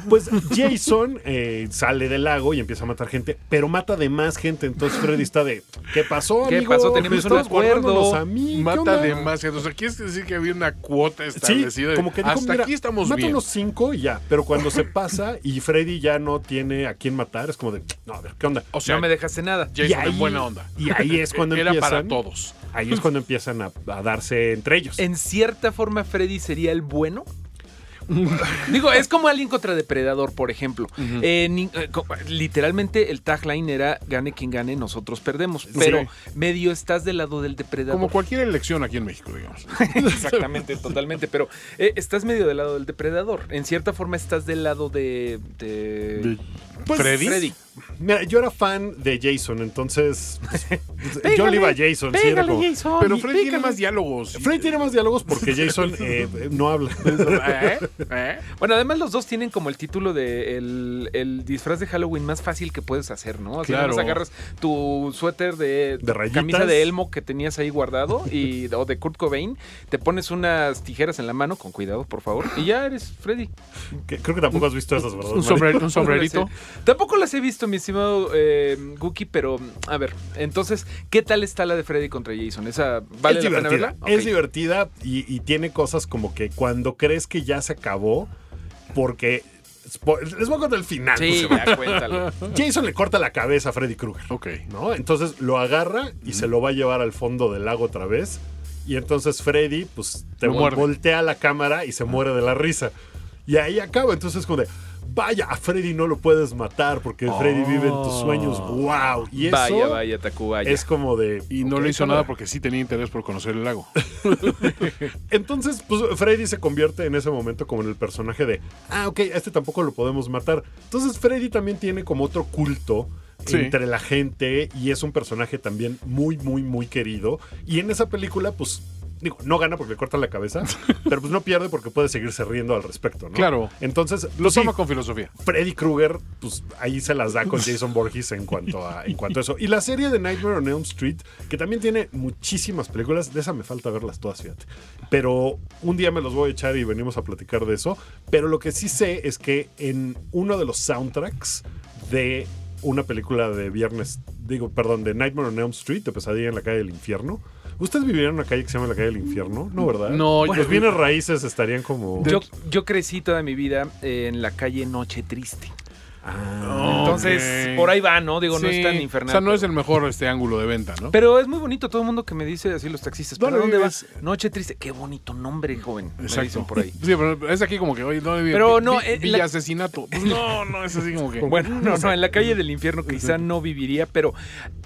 pues Jason eh, sale del lago y empieza a matar gente, pero mata de más gente. Entonces Freddy está de, ¿qué pasó, ¿Qué pasó? Tenemos estabas un acuerdo. guardándonos a mí. ¿Qué Mata onda?" demasiado. O sea, ¿quieres decir que había una cuota Sí, establecida? de, como que dijo, Hasta "Mira, aquí estamos mata bien. unos cinco y ya. Pero cuando se pasa y Freddy ya no tiene a quién matar, es como de, no, a ver, ¿qué onda? O sea, no me dejaste nada. Jason Y en buena onda. Y ahí es cuando Era empiezan. para todos. Ahí es cuando empiezan a, a darse entre ellos. En cierta forma, Freddy sería el bueno. [laughs] Digo, es como Alien contra Depredador, por ejemplo. Eh, ni- eh, literalmente el tagline era gane quien gane, nosotros perdemos. Pero medio estás del lado del depredador. Como cualquier elección aquí en México, digamos. [laughs] Exactamente, totalmente. Pero eh, estás medio del lado del depredador. En cierta forma estás del lado de. de- De- Pues, ¿Freddy? Freddy. Mira, yo era fan de Jason, entonces [laughs] yo le iba a Jason. sí, era Pégale, como- Jason. Pero Freddy tiene más diálogos. Freddy tiene más diálogos porque Jason [laughs] eh, no habla. [laughs] ¿Eh? ¿Eh? Bueno, además los dos tienen como el título de el, el disfraz de Halloween más fácil que puedes hacer, ¿no? Así Claro. agarras tu suéter de, De rayitas. camisa de Elmo que tenías ahí guardado y o de Kurt Cobain, te pones unas tijeras en la mano, con cuidado, por favor, y ya eres Freddy. Que- Creo que tampoco has visto esas, ¿verdad? Un sombrerito. Tampoco las he visto, mi estimado eh, Guki, pero a ver, entonces, ¿qué tal está la de Freddy contra Jason? ¿Esa vale es la pena divertida. verla? Es divertida y, y tiene cosas como que cuando crees que ya se acabó, porque. Les voy a contar el final. Sí, pues, ya cuéntalo. [laughs] Jason le corta la cabeza a Freddy Krueger. Ok. ¿no? Entonces lo agarra y se lo va a llevar al fondo del lago otra vez. Y entonces Freddy, pues, te Lo vol- muerde. voltea la cámara y se muere de la risa. Y ahí acaba. Entonces es como de, vaya, a Freddy no lo puedes matar porque Freddy vive en tus sueños. ¡Wow! Y eso vaya, vaya, Tacubaya. es como de... Y no le hizo nada porque sí tenía interés por conocer el lago. [laughs] Entonces, pues Freddy se convierte en ese momento como en el personaje de, ah, ok, a este tampoco lo podemos matar. Entonces Freddy también tiene como otro culto Sí. entre la gente y es un personaje también muy, muy, muy querido. Y en esa película, pues, digo, no gana porque le cortan la cabeza, [laughs] pero pues no pierde porque puede seguirse riendo al respecto, ¿no? Claro. Entonces, Lo pues, sí, toma con filosofía. Freddy Krueger, pues ahí se las da con Jason Borges en cuanto a, en cuanto a eso. Y la serie de Nightmare on Elm Street, que también tiene muchísimas películas, de esa me falta verlas todas, fíjate. Pero un día me los voy a echar y venimos a platicar de eso. Pero lo que sí sé es que en uno de los soundtracks de una película de viernes, digo, perdón, de Nightmare on Elm Street, de Pesadilla en la calle del infierno. ¿Ustedes vivirían en una calle que se llama la calle del infierno? No, ¿verdad? No, Los yo- bienes raíces estarían como... Yo, yo crecí toda mi vida en la calle Noche Triste. Ah, Entonces, por ahí va, ¿no? Digo, no es tan infernal. O sea, no es el mejor este ángulo de venta, ¿no? Pero es muy bonito todo el mundo que me dice así los taxistas. ¿Para ¿Dónde dónde vas? Noche Triste. Qué bonito nombre, joven. Me Exacto. dicen por ahí. Sí, pero es aquí como que, oye, no, Pero no, vi- eh, la- asesinato. Pues [laughs] no, no, es así como que. Bueno, no, no, en la calle del infierno quizá no viviría, pero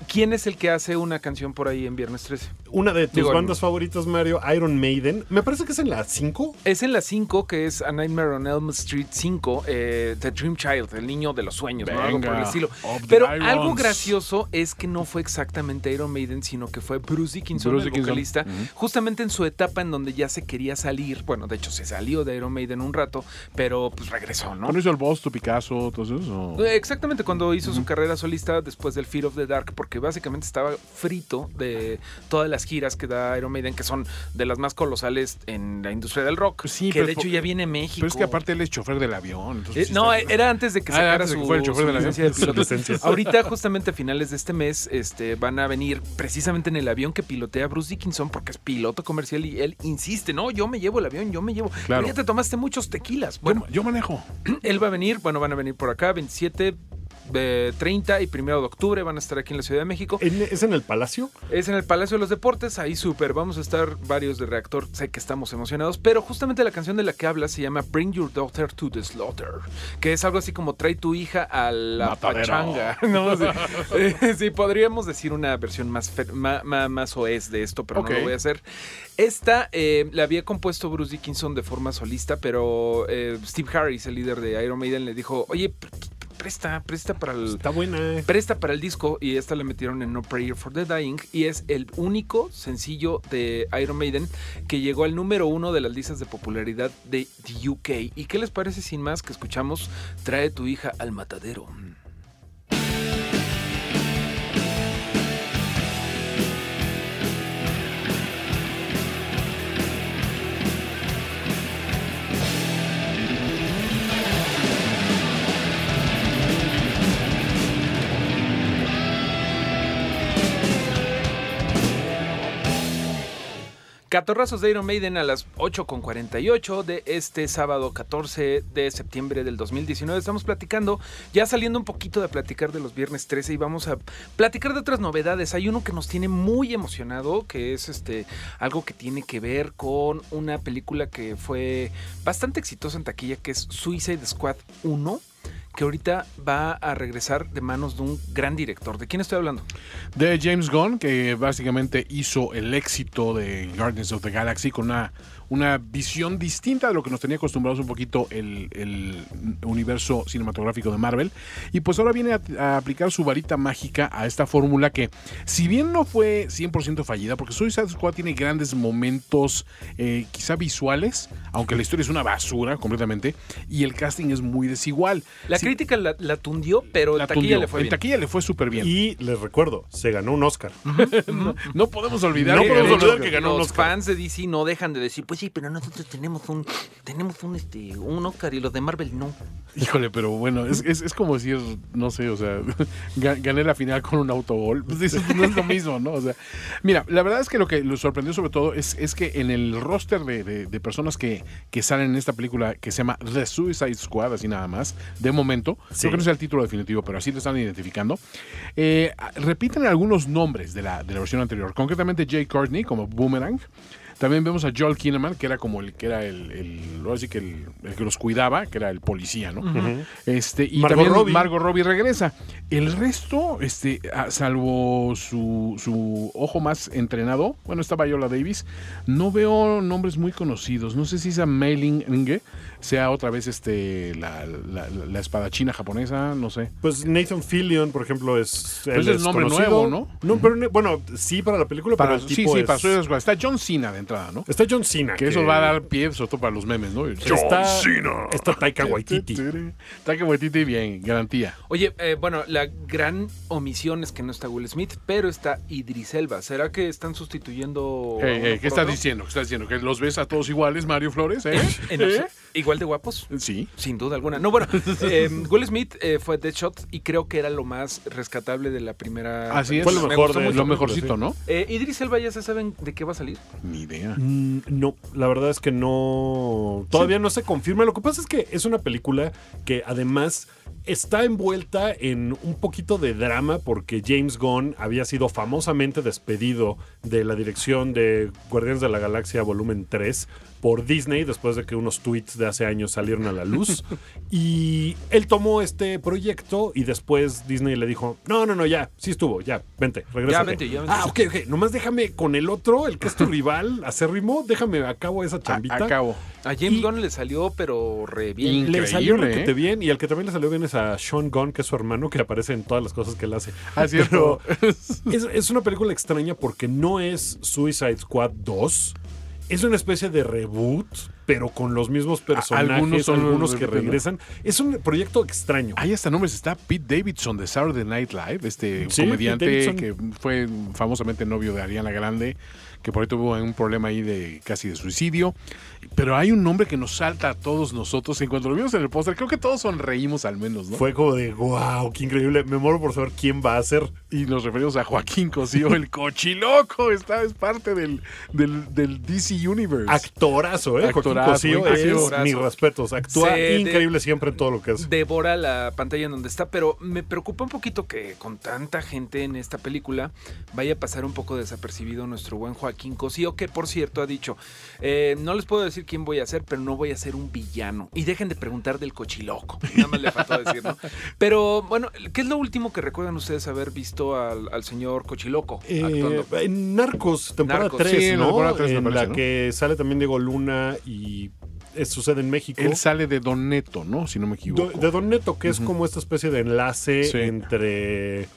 ¿quién es el que hace una canción por ahí en Viernes 13? Una de tus Digo, bandas favoritas, Mario, Iron Maiden. Me parece que es en la 5. Es en la 5, que es A Nightmare on Elm Street 5, eh, The Dream Child, el niño de los sueños, ¿no? Algo por el estilo. Pero algo gracioso es que no fue exactamente Iron Maiden, sino que fue Bruce Dickinson, Bruce el Dickinson. vocalista, justamente en su etapa en donde ya se quería salir. Bueno, de hecho se salió de Iron Maiden un rato, pero pues regresó, ¿no? ¿Cuándo hizo el Boss, tu Picasso, todo eso? Eh, Exactamente, cuando hizo su carrera solista después del Fear of the Dark, porque básicamente estaba frito de todas las giras que da Iron Maiden, que son de las más colosales en la industria del rock, Pues sí, que de hecho ya viene México. Pero es que aparte él es chofer del avión. Eh, sí no, está- era antes de que Ah, sacara de su, fuera el chofer su del avión. licencia de piloto. [laughs] Ahorita, justamente a finales de este mes, este, van a venir precisamente en el avión que pilotea Bruce Dickinson, porque es piloto comercial y él insiste, no, yo me llevo el avión, yo me llevo. Claro. Pero ya te tomaste muchos tequilas. Yo- Bueno, yo, manejo. él va a venir, bueno, van a venir por acá, 27, eh, 30 y 1 de octubre van a estar aquí en la Ciudad de México. ¿En- ¿Es en el Palacio? Es en el Palacio de los Deportes, ahí súper, vamos a estar varios de reactor, sé que estamos emocionados, pero justamente la canción de la que habla se llama Bring Your Daughter to the Slaughter, que es algo así como trae tu hija a la Matadero. pachanga, [laughs] ¿no? Sí, Eh, [laughs] sí, podríamos decir una versión más, más oez de esto, pero no lo voy a hacer. Esta eh, la había compuesto Bruce Dickinson de forma solista, pero eh, Steve Harris, el líder de Iron Maiden, le dijo, oye, presta, presta para el... Está buena. Presta para el disco y esta la metieron en No Prayer for the Dying y es el único sencillo de Iron Maiden que llegó al número uno de las listas de popularidad de the UK. ¿Y qué les parece sin más que escuchamos Trae tu hija al matadero? Catorrazos de Iron Maiden a las 8.48 de este sábado 14 de septiembre del 2019. Estamos platicando, ya saliendo un poquito de platicar de los viernes 13 y vamos a platicar de otras novedades. Hay uno que nos tiene muy emocionado, que es este algo que tiene que ver con una película que fue bastante exitosa en taquilla, que es Suicide Squad 1 que ahorita va a regresar de manos de un gran director. ¿De quién estoy hablando? De James Gunn, que básicamente hizo el éxito de Guardians of the Galaxy con una, una visión distinta de lo que nos tenía acostumbrados un poquito el, el universo cinematográfico de Marvel. Y pues ahora viene a, a aplicar su varita mágica a esta fórmula que, si bien no fue 100% fallida, porque Suicide Squad tiene grandes momentos, eh, quizá visuales, aunque la historia es una basura completamente, y el casting es muy desigual. La Sí, crítica la, la tundió, pero la en taquilla tundió. le fue En bien. taquilla le fue súper bien. Y les recuerdo, se ganó un Oscar. [laughs] no, no podemos olvidar No que- podemos de olvidar que ganó un los Oscar. fans de DC no dejan de decir, pues sí, pero nosotros tenemos un tenemos un este un Oscar y los de Marvel no. Híjole, pero bueno, es, es, es como decir, no sé, o sea, [laughs] ga- gané la final con un autogol. Pues eso no es lo mismo, ¿no? O sea, mira, la verdad es que lo que lo sorprendió sobre todo es, es que en el roster de, de- de personas que, que salen en esta película que se llama The Suicide Squad, así nada más, de momento, Sí. creo que no es el título definitivo, pero así lo están identificando, eh, repiten algunos nombres de la, de la versión anterior, concretamente Jay Courtney como Boomerang. También vemos a Joel Kinnaman, que era como el que era el, el, ahora sí que el, el que los cuidaba, que era el policía, ¿no? Este, y Margot también Robbie. Margot Robbie regresa. El resto, este, ah, salvo su, su ojo más entrenado, bueno, está Viola Davis, no veo nombres muy conocidos. No sé si esa Mei Ling Nge sea otra vez este, la, la, la- espadachina japonesa, no sé. Pues Nathan Fillion, por ejemplo, es. Pero él ese es nombre conocido. nuevo, No, pero ne- bueno, sí para la película, Para, pero el sí, tipo sí, es- para Suicide Squad. Está John Cena de entrada, ¿no? Está John Cena. Que eso va a dar pie, sobre todo para los memes, ¿no? Está, está Taika [laughs] Waititi. Taika Waititi, bien, garantía. Oye, eh, bueno, la gran omisión es que no está Will Smith, pero está Idris Elba. ¿Será que están sustituyendo Hey, uno hey, ¿Qué estás diciendo? ¿Qué estás diciendo? ¿Que los ves a todos iguales, Mario Flores? ¿Eh? [laughs] Eh, no ¿Eh? Igual de guapos. Sí. Sin duda alguna. No, bueno, [laughs] eh, Will Smith eh, fue Deadshot y creo que era lo más rescatable de la primera. Así es. Fue lo Me mejor de-. Lo mejorcito, ¿no? Eh, Idris Elba ya se saben de qué va a salir. Ni idea. Mm, No, la verdad es que no. Todavía no se confirma. Lo que pasa es que es una película que además está envuelta en un poquito de drama porque James Gunn había sido famosamente despedido de la dirección de Guardianes de la Galaxia Volumen 3 por Disney después de que unos tweets de hace años salieron a la luz. [laughs] y él tomó este proyecto y después Disney le dijo, no, no, no, ya, sí estuvo, ya, vente, regresa. vente, ya vente. Ah, ok, ok, nomás déjame con el otro, el que es tu [laughs] rival, acérrimo, déjame a cabo esa chambita. A, a cabo. A James Y- Gunn le salió, pero re bien. Increíble, Le salió ¿eh? requete bien y al que también le salió bien es a Sean Gunn, que es su hermano, que aparece en todas las cosas que él hace. Ah, cierto. [laughs] es, es una película extraña porque no es Suicide Squad 2. Es una especie de reboot, pero con los mismos personajes, algunos algunos, que regresan. Es un proyecto extraño. Ahí hasta nombres está Pete Davidson de Saturday Night Live, este Sí, comediante que fue famosamente novio de Ariana Grande, que por ahí tuvo un problema ahí de casi de suicidio. Pero hay un nombre que nos salta a todos nosotros. En cuanto lo vimos en el póster, creo que todos sonreímos al menos, ¿no? Fue como de, wow, qué increíble. Me muero por saber quién va a ser. Y nos referimos a Joaquín Cosío, el cochiloco. Está, es parte del, del, del DC Universe. Actorazo, ¿eh? Joaquín Actorazo, Cosío muy es actorazo. mis respetos. Actúa Se de- increíble siempre en todo lo que hace. devora la pantalla en donde está, pero me preocupa un poquito que con tanta gente en esta película vaya a pasar un poco desapercibido nuestro buen Joaquín Cosío, que por cierto ha dicho, eh, no les puedo decir quién voy a ser, pero no voy a ser un villano. Y dejen de preguntar del cochiloco, [laughs] nada más le faltó decir, ¿no? Pero bueno, ¿qué es lo último que recuerdan ustedes haber visto al, al señor cochiloco Eh, actuando? en Narcos, temporada Narcos, 3, sí, en la ¿no? temporada tres me en parece, la ¿no? que sale también Diego Luna y es- sucede en México. Él sale de Don Neto, ¿no? Si no me Do- equivoco. de Don Neto, que es como esta especie de enlace Sí. entre,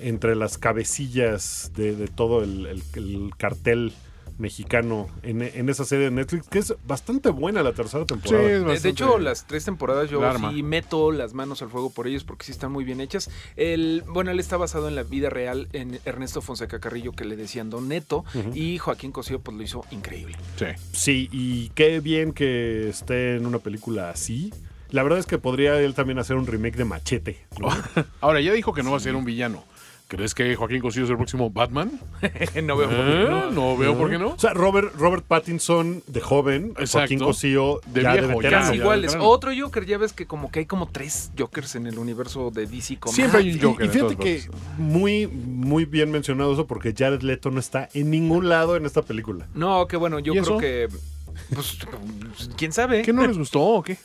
entre las cabecillas de, de todo el, el- el cartel mexicano en, en esa serie de Netflix, que es bastante buena la tercera temporada. De- hecho, las tres temporadas yo La sí meto las manos al fuego por ellos porque sí están muy bien hechas. El, bueno, él está basado en la vida real en Ernesto Fonseca Carrillo, que le decían Don Neto, y Joaquín Cosío pues lo hizo increíble. Sí. Sí, y qué bien que esté en una película así. La verdad es que podría él también hacer un remake de Machete. ¿no? [laughs] Ahora, ya dijo que no va a ser un villano. ¿Crees que Joaquín Cosío es el próximo Batman? [laughs] no veo por qué ¿Eh? no. No veo por qué no. O sea, Robert, Robert Pattinson de joven, Exacto. Joaquín Cosío De ya viejo, de ya. veterano. Casi ya, iguales. veterano. Otro Joker, ya ves que como que hay como tres Jokers en el universo de DC Comics. Siempre hay un Y- Joker. Y, fíjate que partes. muy, muy bien mencionado eso porque Jared Leto no está en ningún lado en esta película. No, que bueno, yo ¿Y creo eso? que... Pues, quién sabe. ¿Qué no les gustó o qué?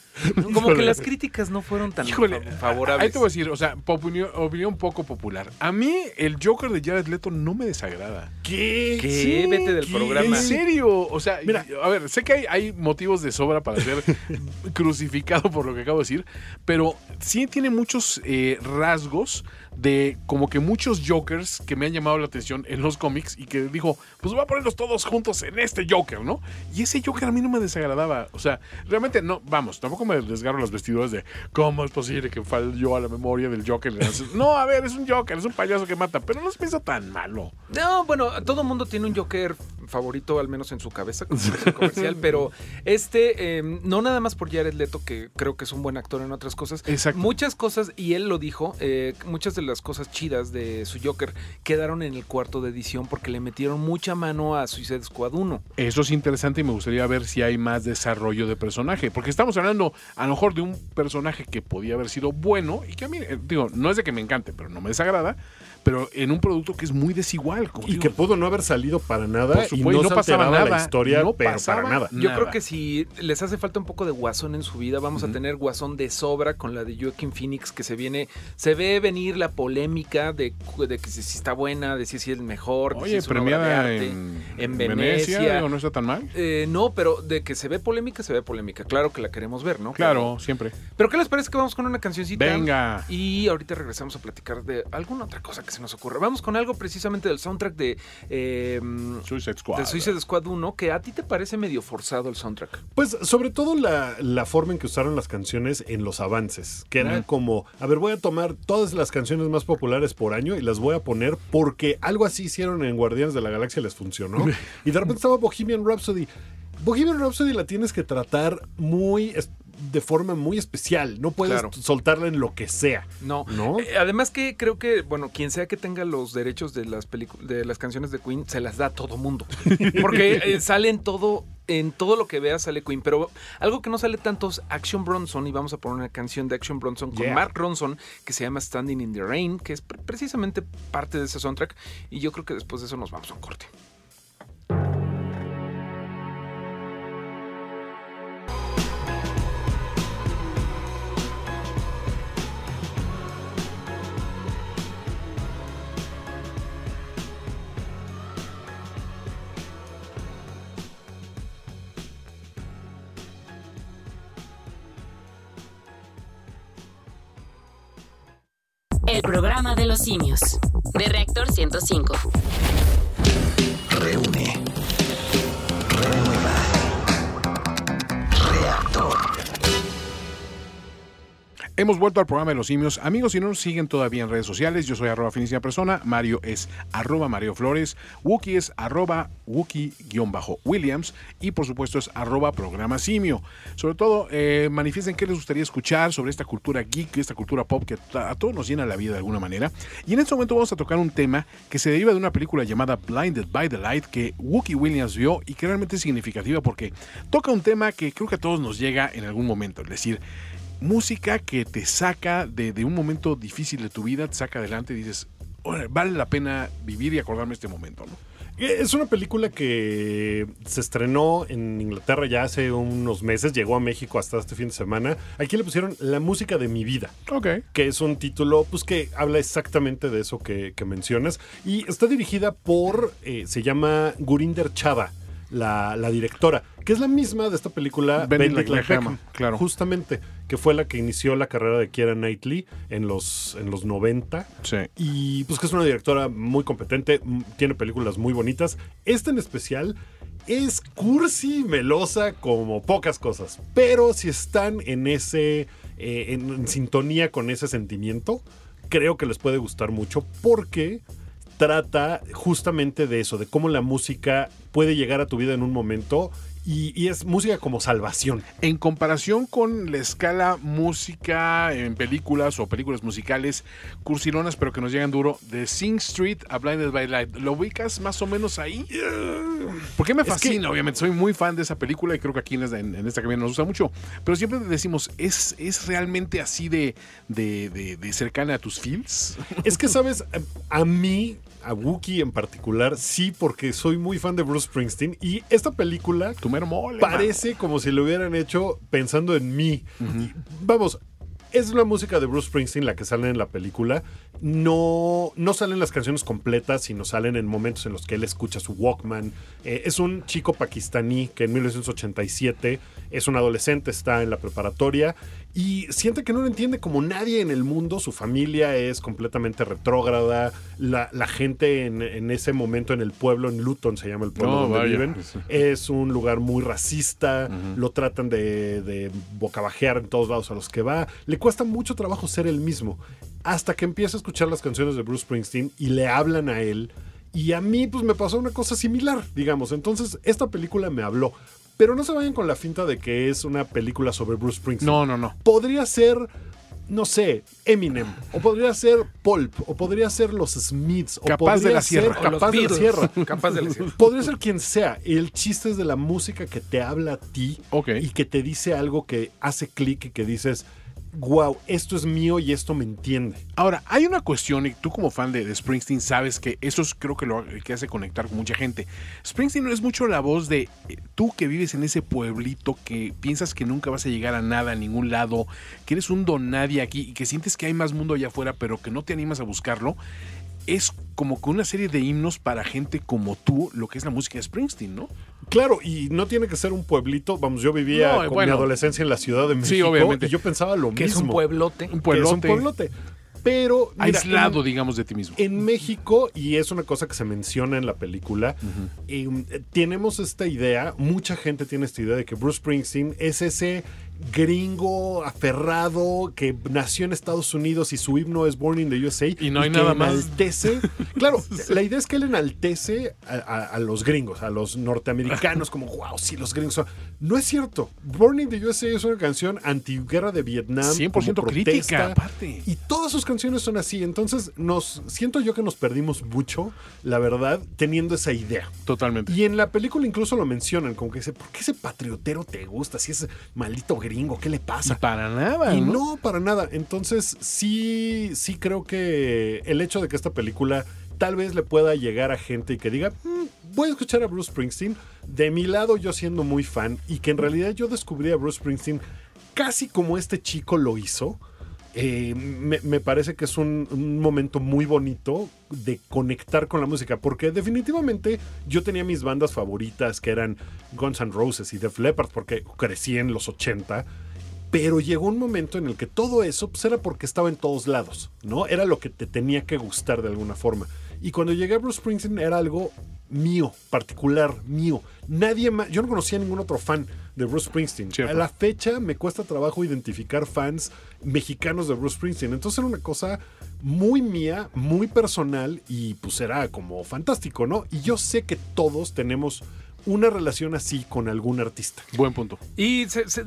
Como que las críticas no fueron tan Híjole, fa- favorables. Ahí te voy a decir, o sea, opinión, opinión poco popular. A mí el Joker de Jared Leto no me desagrada. ¿Qué? ¿Qué? Vete del ¿Qué? programa. En serio, o sea, Mira. a ver, sé que hay, hay motivos de sobra para ser [laughs] crucificado por lo que acabo de decir, pero sí tiene muchos eh, rasgos de como que muchos Jokers que me han llamado la atención en los cómics y que dijo, pues voy a ponerlos todos juntos en este Joker, ¿no? Y ese Joker a mí no me desagradaba, o sea, realmente no, vamos, tampoco me desgarro las vestiduras de cómo es posible que falló a la memoria del Joker. No, a ver, es un Joker, es un payaso que mata, pero no se piensa tan malo. No, bueno, todo mundo tiene un Joker favorito, al menos en su cabeza, como comercial, [laughs] pero este, eh, no nada más por Jared Leto, que creo que es un buen actor en otras cosas. Exacto. Muchas cosas, y él lo dijo, eh, muchas de las cosas chidas de su Joker quedaron en el cuarto de edición porque le metieron mucha mano a Suicide Squad 1. Eso es interesante y me gustaría ver si hay más desarrollo de personaje. Porque estamos hablando a lo mejor de un personaje que podía haber sido bueno y que a mí, digo, no es de que me encante, pero no me desagrada. Pero en un producto que es muy desigual. Como Y digo, que pudo no haber salido para nada Por y no, y no se pasaba nada, la historia, no pero pasaba para nada. Yo Nada. creo que si les hace falta un poco de guasón en su vida, vamos a tener guasón de sobra con la de Joaquin Phoenix, que se viene, se ve venir la polémica de, de que si, si está buena, de si, si es mejor, que si Oye, es una obra de premiada arte. en, en Venecia. digo, no está tan mal. Eh, no, pero de que se ve polémica, se ve polémica. Claro que la queremos ver, ¿no? Claro, siempre. Pero, pero ¿qué les parece que vamos con una cancioncita? Venga. Y ahorita regresamos a platicar de alguna otra cosa que se nos ocurre. Vamos con algo precisamente del soundtrack de, eh, Suicide Squad. de Suicide Squad 1, que a ti te parece medio forzado el soundtrack. Pues sobre todo la, la forma en que usaron las canciones en los avances, que era como, a ver, voy a tomar todas las canciones más populares por año y las voy a poner porque algo así hicieron en Guardianes de la Galaxia, les funcionó. [laughs] y de repente estaba Bohemian Rhapsody. Bohemian Rhapsody la tienes que tratar muy de forma muy especial, no puedes Claro. soltarla en lo que sea. No. ¿No? Eh, además que creo que, bueno, quien sea que tenga los derechos de las de las canciones de Queen, se las da a todo mundo. [laughs] Porque eh, sale en todo, en todo lo que veas sale Queen. Pero algo que no sale tanto es Action Bronson, y vamos a poner una canción de Action Bronson con Yeah. Mark Ronson, que se llama Standing in the Rain, que es pre- precisamente parte de ese soundtrack. Y yo creo que después de eso nos vamos a un corte. El programa de los simios. De Reactor 105. Reúne. Renueva. Reactor. Hemos vuelto al programa de los simios. Amigos, si no nos siguen todavía en redes sociales, yo soy arroba finísima persona, Mario es arroba Mario Flores, Wookie es arroba Wookie-Williams y por supuesto es arroba programa simio. Sobre todo, eh, manifiesten qué les gustaría escuchar sobre esta cultura geek, esta cultura pop que a todos nos llena la vida de alguna manera. Y en este momento vamos a tocar un tema que se deriva de una película llamada Blinded by the Light que Wookie Williams vio y que realmente es significativa porque toca un tema que creo que a todos nos llega en algún momento, es decir, música que te saca de, de un momento difícil de tu vida, te saca adelante y dices, "Órale, vale la pena vivir y acordarme este momento, ¿no? Es una película que se estrenó en Inglaterra ya hace unos meses, llegó a México hasta este fin de semana. Aquí le pusieron La música de mi vida. Ok. que es un título pues que habla exactamente de eso que, que mencionas y está dirigida por, eh, se llama Gurinder Chava, la, la directora, que es la misma de esta película Beckham, Beckham, claro. justamente, que fue la que inició la carrera de Keira Knightley en los, en los 90. Sí. Y pues que es una directora muy competente, tiene películas muy bonitas. Esta en especial es cursi, melosa como pocas cosas. Pero si están en ese, eh, en, en sintonía con ese sentimiento, creo que les puede gustar mucho porque trata justamente de eso, de cómo la música puede llegar a tu vida en un momento y, y es música como salvación. En comparación con la escala música en películas o películas musicales cursilonas, pero que nos llegan duro, de Sing Street a Blinded by Light, ¿lo ubicas más o menos ahí? Porque me Es que- fascina, obviamente. Soy muy fan de esa película y creo que aquí en esta, en, en esta cabina nos gusta mucho. Pero siempre decimos, ¿es, es realmente así de, de, de- de cercana a tus feels? [laughs] Es que, ¿sabes? A mí, a Wookiee en particular, sí, porque soy muy fan de Bruce Springsteen. Y esta película Tu mole. mano. parece como si lo hubieran hecho pensando en mí. Y, Vamos. Es la música de Bruce Springsteen la que sale en la película. No, no salen las canciones completas, sino salen en momentos en los que él escucha su Walkman. Eh, es un chico pakistaní que en 1987 es un adolescente, está en la preparatoria y siente que no lo entiende como nadie en el mundo. Su familia es completamente retrógrada. La, la gente en, en ese momento en el pueblo, en Luton se llama el pueblo No, donde vaya. viven, [laughs] es un lugar muy racista. Lo tratan de, de bocabajear en todos lados a los que va. Le cuesta mucho trabajo ser el mismo. Hasta que empieza a escuchar las canciones de Bruce Springsteen y le hablan a él. Y a mí, pues me pasó una cosa similar, digamos. Entonces, esta película me habló. Pero no se vayan con la finta de que es una película sobre Bruce Springsteen No, no, no. podría ser, no sé, Eminem, o podría ser Pulp, o podría ser los Smiths, o Capaz de podría la ser Sierra. Los Capaz de la. Sierra. [laughs] Capaz de la sierra. Podría ser quien sea. El chiste es de la música que te habla a ti Ok. y que te dice algo que hace clic y que dices, wow, esto es mío y esto me entiende. Ahora, hay una cuestión, y tú como fan de, Springsteen sabes que eso es creo que lo que hace conectar con mucha gente. Springsteen no es mucho la voz de eh, tú que vives en ese pueblito, que piensas que nunca vas a llegar a nada, a ningún lado, que eres un don nadie aquí y que sientes que hay más mundo allá afuera, pero que no te animas a buscarlo. Es como que una serie de himnos para gente como tú, lo que es la música de Springsteen, ¿no? Claro, y no tiene que ser un pueblito. Vamos, yo vivía No, con bueno. mi adolescencia en la Ciudad de México Sí, obviamente. y yo pensaba lo Que es mismo. un pueblote. Un que es un pueblote pueblote. Pero mira, aislado, en- digamos, de ti mismo. En México, y es una cosa que se menciona en la película, eh, tenemos esta idea, mucha gente tiene esta idea de que Bruce Springsteen es ese gringo aferrado que nació en Estados Unidos y su himno es Born in the USA. Y no hay que nada más. enaltece. [laughs] Claro, la idea es que él enaltece a, a- a los gringos, a los norteamericanos, como, wow, sí, los gringos son. No es cierto. Born in the USA es una canción antiguerra de Vietnam. 100% como crítica, aparte. Y todas sus canciones son así. Entonces, nos siento yo que nos perdimos mucho, la verdad, teniendo esa idea. Totalmente. Y en la película incluso lo mencionan, como que dice, ¿por qué ese patriotero te gusta? Si es maldito gringo, ¿qué le Y pasa? para nada, Y ¿no? no, para nada. Entonces, sí, sí creo que el hecho de que esta película tal vez le pueda llegar a gente y que diga, "Mm, voy a escuchar a Bruce Springsteen. De mi lado, yo siendo muy fan y que en realidad yo descubrí a Bruce Springsteen casi como este chico lo hizo. Eh, me, parece que es un, un momento muy bonito de conectar con la música, porque definitivamente yo tenía mis bandas favoritas que eran Guns N' Roses y Def Leppard, porque crecí en los 80, pero llegó un momento en el que todo eso pues, era porque estaba en todos lados, ¿no? Era lo que te tenía que gustar de alguna forma. Y cuando llegué a Bruce Springsteen era algo mío, particular, mío. Nadie más, yo no conocía a ningún otro fan de Bruce Springsteen. Cierto. A la fecha me cuesta trabajo identificar fans mexicanos de Bruce Springsteen. Entonces era una cosa muy mía, muy personal y pues era como fantástico, ¿no? Y yo sé que todos tenemos una relación así con algún artista. Buen punto. Y se- se-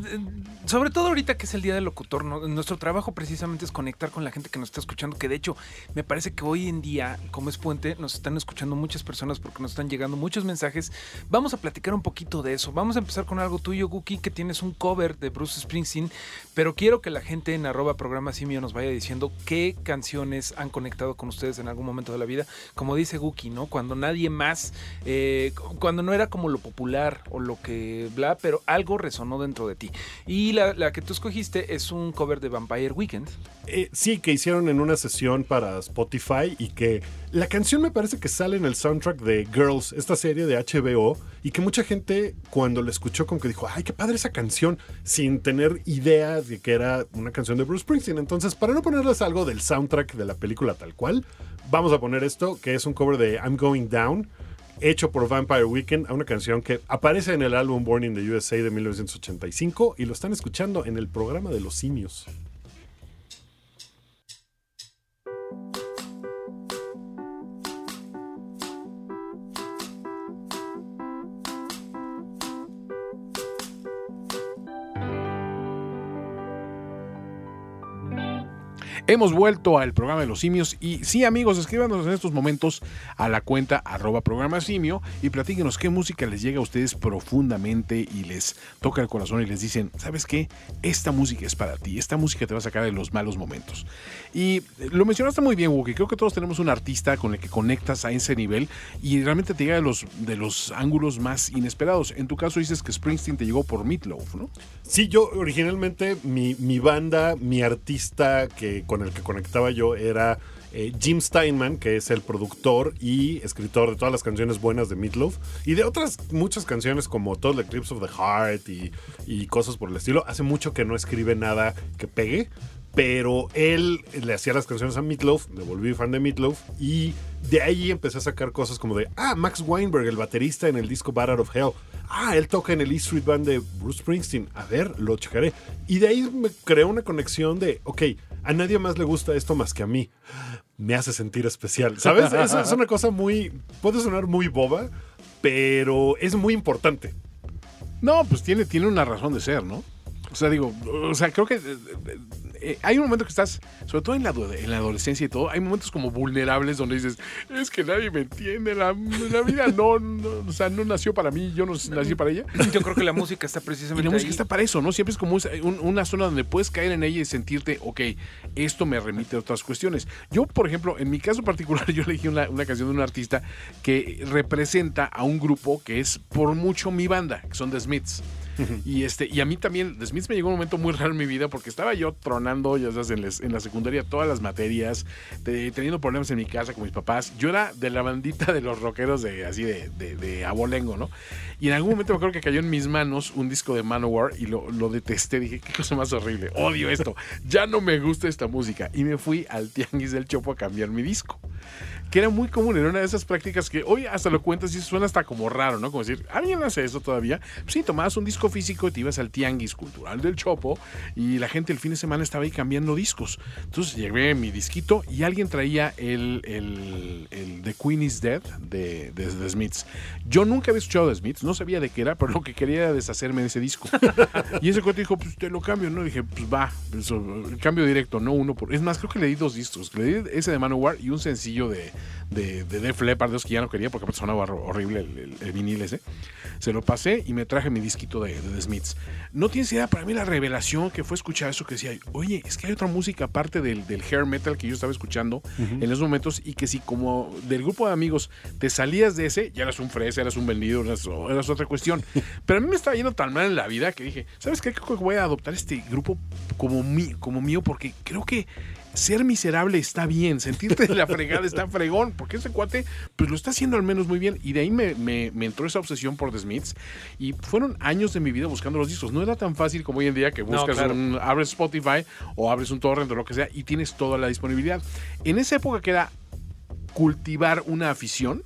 sobre todo ahorita que es el Día del Locutor, ¿no? nuestro trabajo precisamente es conectar con la gente que nos está escuchando, que de hecho me parece que hoy en día, como es puente, nos están escuchando muchas personas porque nos están llegando muchos mensajes. Vamos a platicar un poquito de eso. Vamos a empezar con algo tuyo, Guki, que tienes un cover de Bruce Springsteen, pero quiero que la gente en arroba programa simio nos vaya diciendo qué canciones han conectado con ustedes en algún momento de la vida. Como dice Guki, ¿no? Cuando nadie más, eh, cuando no era como como lo popular o lo que bla, pero algo resonó dentro de ti. Y la, que tú escogiste es un cover de Vampire Weekend. Eh, sí, que hicieron en una sesión para Spotify y que la canción me parece que sale en el soundtrack de Girls, esta serie de HBO, y que mucha gente cuando la escuchó como que dijo, ay, qué padre esa canción, sin tener idea de que era una canción de Bruce Springsteen. Entonces, para no ponerles algo del soundtrack de la película tal cual, vamos a poner esto, que es un cover de I'm Going Down, hecho por Vampire Weekend, a una canción que aparece en el álbum Born in the USA de 1985 y lo están escuchando en el programa de los simios. Hemos vuelto al programa de los simios y sí amigos, escríbanos en estos momentos a la cuenta arroba programa simio y platíquenos qué música les llega a ustedes profundamente y les toca el corazón y les dicen, ¿sabes qué? Esta música es para ti, esta música te va a sacar de los malos momentos. Y lo mencionaste muy bien, Wookie, creo que todos tenemos un artista con el que conectas a ese nivel y realmente te llega de los, de los ángulos más inesperados. En tu caso dices que Springsteen te llegó por Meatloaf, ¿no? Sí, yo originalmente mi, mi banda, mi artista que con el que conectaba yo era eh, Jim Steinman, que es el productor y escritor de todas las canciones buenas de Meatloaf y de otras muchas canciones como Total Eclipse of the Heart y, y cosas por el estilo. Hace mucho que no escribe nada que pegue, pero él le hacía las canciones a Meatloaf, me volví fan de Meatloaf y de ahí empecé a sacar cosas como de, ah, Max Weinberg, el baterista en el disco Out of Hell. Ah, él toca en el E Street Band de Bruce Springsteen. A ver, lo checaré. Y de ahí me creó una conexión de, ok, a nadie más le gusta esto más que a mí. Me hace sentir especial. ¿Sabes? [laughs] Es una cosa muy, puede sonar muy boba, pero es muy importante. No, pues tiene, tiene una razón de ser, ¿no? O sea, digo, o sea, creo que eh, hay un momento que estás, sobre todo en la, en la adolescencia y todo, hay momentos como vulnerables donde dices, es que nadie me entiende, la, la vida no, no, o sea, no nació para mí, yo no nací para ella. Yo creo que la música está Y precisamente la música ahí. está para eso, ¿no? Siempre es como un- una zona donde puedes caer en ella y sentirte, ok, esto me remite a otras cuestiones. Yo, por ejemplo, en mi caso particular, [laughs] yo elegí una, una canción de un artista que representa a un grupo que es por mucho mi banda, que son The Smiths. [laughs] Y este, y a mí también, The Smiths me llegó un momento muy raro en mi vida porque estaba yo tronando, ya sabes, en, les- en la secundaria todas las materias, de- teniendo problemas en mi casa con mis papás. Yo era de la bandita de los rockeros de así de, de, de abolengo, ¿no? Y en algún momento me acuerdo que cayó en mis manos un disco de Manowar y lo, lo detesté. Dije, qué cosa más horrible. Odio esto. Ya no me gusta esta música. Y me fui al Tianguis del Chopo a cambiar mi disco. Que era muy común, era una de esas prácticas que hoy hasta lo cuentas y suena hasta como raro, ¿no? Como decir, ¿alguien hace eso todavía? Pues sí, tomabas un disco físico y te ibas al Tianguis Cultural del Chopo y la gente el fin de semana estaba ahí cambiando discos. Entonces llevé mi disquito y alguien traía el, el, el The Queen is Dead de, de Smiths. Yo nunca había escuchado The Smiths, no sabía de qué era, pero lo que quería era deshacerme de ese disco. y ese cuate dijo, pues te lo cambio, ¿no? dije, pues va, cambio directo, no uno por... Es más, creo que le di dos discos. Le di ese de Manowar y un sencillo de, de, de Def Leppard, que ya no quería porque sonaba hor- horrible el, el- el vinil ese. Se lo pasé y me traje mi disquito de, de The Smiths. No tienes idea, para mí la revelación que fue escuchar eso que decía, oye, es que hay otra música aparte del, del hair metal que yo estaba escuchando en esos momentos y que si como del grupo de amigos te salías de ese, ya eras un fresa, eras un vendido, eras, eras otra cuestión. [laughs] Pero a mí me estaba yendo tan mal en la vida que dije, ¿sabes qué? Creo que voy a adoptar este grupo como, mí, como mío porque creo que ser miserable está bien, sentirte de la fregada está fregón, porque ese cuate pues lo está haciendo al menos muy bien. Y de ahí me, me- me entró esa obsesión por The Smiths. Y fueron años de mi vida buscando los discos. No era tan fácil como hoy en día que No, buscas claro. un, abres Spotify o abres un torrent o lo que sea y tienes toda la disponibilidad. En esa época que era cultivar una afición,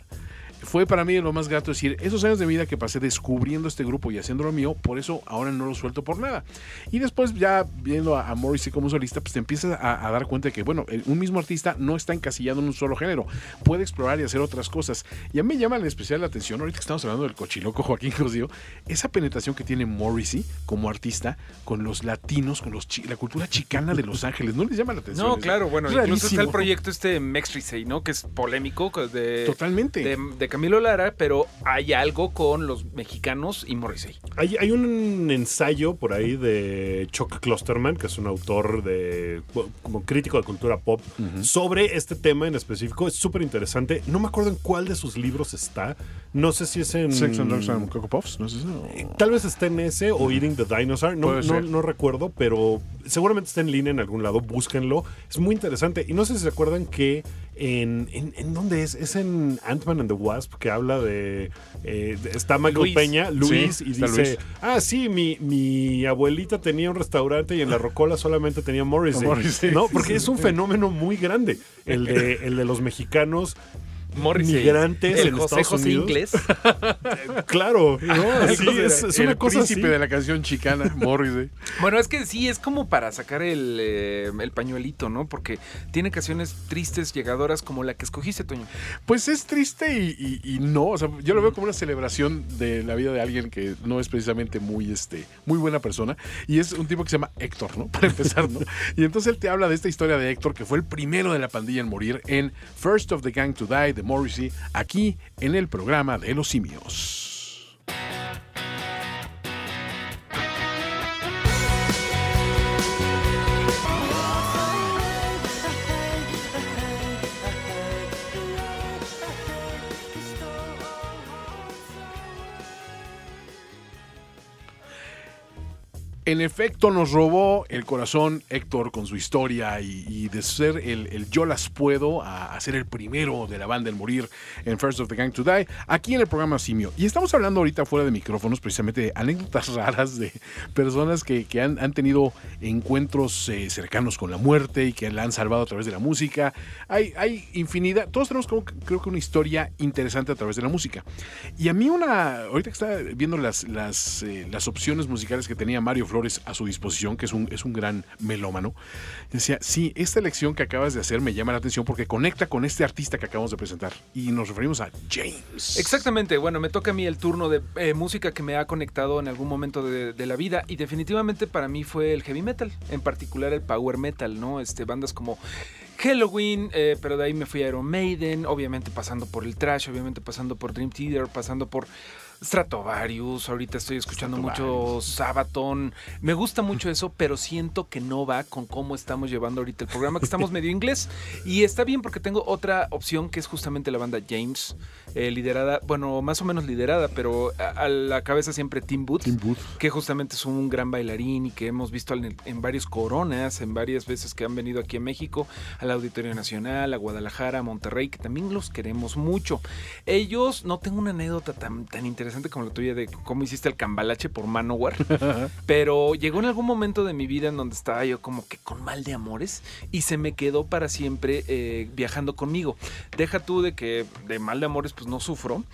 fue para mí lo más grato decir, esos años de vida que pasé descubriendo este grupo y haciéndolo mío, por eso ahora no lo suelto por nada. Y después ya viendo a, a Morrissey como solista, pues te empiezas a, a dar cuenta de que, bueno, un mismo artista no está encasillado en un solo género, puede explorar y hacer otras cosas. Y a mí me llama en especial la atención, ahorita que estamos hablando del cochiloco Joaquín Cosío, esa penetración que tiene Morrissey como artista con los latinos, con los la cultura chicana de Los Ángeles, ¿no les llama la atención? No, claro, bueno, incluso está el proyecto este Mextrisei, ¿no? Que es polémico, de, Totalmente. de, de Camilo Lara, pero hay algo con los mexicanos y Morrissey. Hay, hay un ensayo por ahí de Chuck Klosterman, que es un autor de como crítico de cultura pop, sobre este tema en específico. Es súper interesante. No me acuerdo en cuál de sus libros está. No sé si es en. Sex and Drugs and Coco Puffs, ¿no es eso? Tal vez esté en ese o Eating the Dinosaur. No, no recuerdo, pero seguramente está en línea en algún lado. Búsquenlo. Es muy interesante. Y no sé si se acuerdan que en. ¿En, en dónde es? Es en Ant-Man and the Wasp que habla de. eh, está Michael Luis. Peña, Luis, Sí, y dice: Luis. Ah, sí, mi, mi abuelita tenía un restaurante y en la Rocola solamente tenía Morrissey. [laughs] Morrissey. ¿No? Porque es un fenómeno muy grande. El de, el de los mexicanos. Morrissey. Migrantes el en José Estados José Unidos. inglés. [laughs] Claro, ¿no? [laughs] Sí, es, es una el cosa así. príncipe de la canción chicana, [laughs] Morrissey. Bueno, es que sí, es como para sacar el, eh, el pañuelito, ¿no? Porque tiene canciones tristes, llegadoras, como la que escogiste, Toño. Pues es triste y, y- y no, o sea, yo lo veo como una celebración de la vida de alguien que no es precisamente muy, este, muy buena persona. Y es un tipo que se llama Héctor, ¿no? Para empezar, ¿no? Y entonces él te habla de esta historia de Héctor, que fue el primero de la pandilla en morir en First of the Gang to Die de Morrissey, aquí en el programa de los simios. En efecto, nos robó el corazón Héctor con su historia y, de ser el, el yo las puedo a, a ser el primero de la banda en morir en First of the Gang to Die, aquí en el programa Simio. Y estamos hablando ahorita fuera de micrófonos precisamente de anécdotas raras de personas que, que han, han tenido encuentros eh, cercanos con la muerte y que la han salvado a través de la música. Hay, hay infinidad, todos tenemos creo que una historia interesante a través de la música. Y a mí una, ahorita que estaba viendo las, las, eh, las opciones musicales que tenía Mario Flores a su disposición, que es un, es un gran melómano, decía, sí, esta elección que acabas de hacer me llama la atención porque conecta con este artista que acabamos de presentar. Y nos referimos a James. Exactamente, bueno, me toca a mí el turno de eh, música que me ha conectado en algún momento de, la vida y definitivamente para mí fue el heavy metal, en particular el power metal, ¿no? Este, bandas como Halloween, eh, pero de ahí me fui a Iron Maiden, obviamente pasando por el trash, obviamente pasando por Dream Theater, pasando por Stratovarius, ahorita estoy escuchando mucho Sabaton, me gusta mucho eso, pero siento que no va con cómo estamos llevando ahorita el programa, que estamos medio inglés, y está bien porque tengo otra opción que es justamente la banda James, eh, liderada, bueno, más o menos liderada, pero a, a la cabeza siempre Tim Booth, Tim Booth. que justamente es un gran bailarín y que hemos visto en, en varios coronas, en varias veces que han venido aquí a México, al Auditorio Nacional, a Guadalajara, a Monterrey, que también los queremos mucho. Ellos, no tengo una anécdota tan, tan interesante como la tuya de cómo hiciste el cambalache por Manowar, [laughs] pero llegó en algún momento de mi vida en donde estaba yo como que con mal de amores y se me quedó para siempre eh, viajando conmigo. Deja tú de que de mal de amores pues no sufro.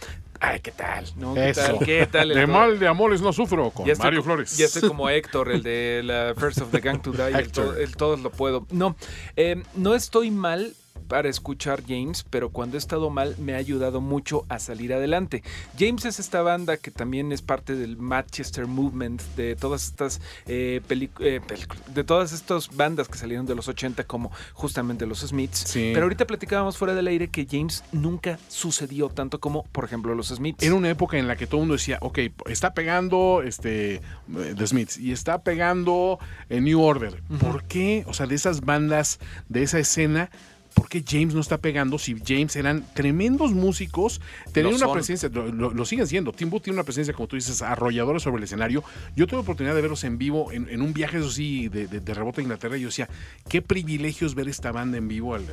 Ay, ¿qué tal? ¿No? ¿Qué Eso. tal? ¿Qué tal? De mal de amores no sufro con ya Mario Flores. Ya estoy como [laughs] Héctor, el de la First of the Gang to Die, el, to- el todos lo puedo. No, eh, no estoy mal para escuchar James, pero cuando he estado mal me ha ayudado mucho a salir adelante. James es esta banda que también es parte del Manchester Movement, de todas estas eh, eh, películas- de todas estas bandas que salieron de los 80 como justamente los Smiths. Sí. Pero ahorita platicábamos fuera del aire que James nunca sucedió tanto como, por ejemplo, los Smiths. Era una época en la que todo el mundo decía, ok, está pegando este, eh, The Smiths y está pegando eh, New Order. ¿Por qué? O sea, de esas bandas, de esa escena, ¿por qué James no está pegando si James eran tremendos músicos? Tenían una son. presencia, lo, lo- lo siguen siendo. Tim Booth tiene una presencia, como tú dices, arrolladora sobre el escenario. Yo tuve oportunidad de verlos en vivo en, en un viaje, eso sí, de, de, de rebote a Inglaterra. Y yo decía, qué privilegios ver esta banda en vivo, la,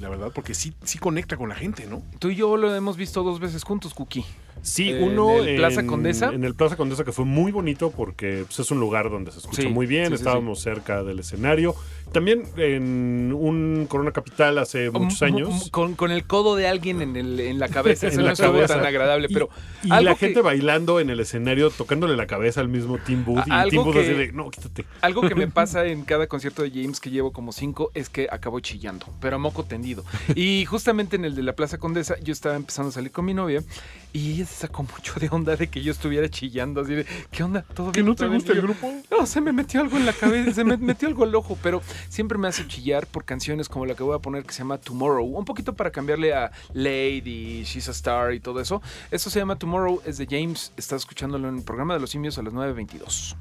la verdad, porque sí, sí conecta con la gente, ¿no? Tú y yo lo hemos visto dos veces juntos, Cookie. Sí, En uno el Plaza Condesa. En el Plaza Condesa que fue muy bonito porque pues, es un lugar donde se escucha Sí, muy bien, sí, sí, estábamos cerca del escenario. También en un Corona Capital hace muchos Mm, años. Con, con el codo de alguien en, el, en la cabeza. Eso [laughs] En no estuvo tan agradable, Y- pero. Y, algo la que- gente bailando en el escenario, tocándole la cabeza al mismo Tim Booth. Y algo Tim Booth que- así de, no, quítate. Algo que me [laughs] pasa en cada concierto de James, que llevo como cinco, es que acabo chillando, pero a moco tendido. Y justamente en el de la Plaza Condesa, yo estaba empezando a salir con mi novia Y ella se sacó mucho de onda de que yo estuviera chillando, así de, ¿qué onda? ¿Todo ¿Que bien? no te ¿Todo bien?" gusta el grupo? No, se me metió algo en la cabeza, se me metió algo al ojo, pero siempre me hace chillar por canciones como la que voy a poner que se llama Tomorrow, un poquito para cambiarle a Lady, She's a Star y todo eso. Esto se llama Tomorrow, es de James, estás escuchándolo en el programa de los simios a las 9.22.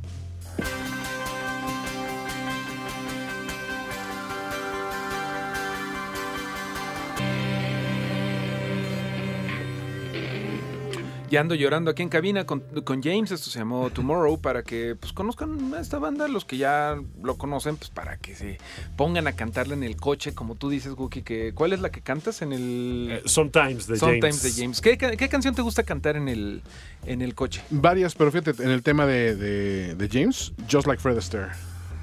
Ya ando llorando aquí en cabina con, con James, esto se llamó Tomorrow, para que pues conozcan a esta banda, los que ya lo conocen, pues para que se pongan a cantarla en el coche, como tú dices, Guki, que ¿cuál es la que cantas en el Eh, Sometimes de Sometimes James. de James? ¿Qué, ca- qué canción te gusta cantar en el, en el coche? Varias, pero fíjate, en el tema de, de- de James, Just Like Fred Astaire.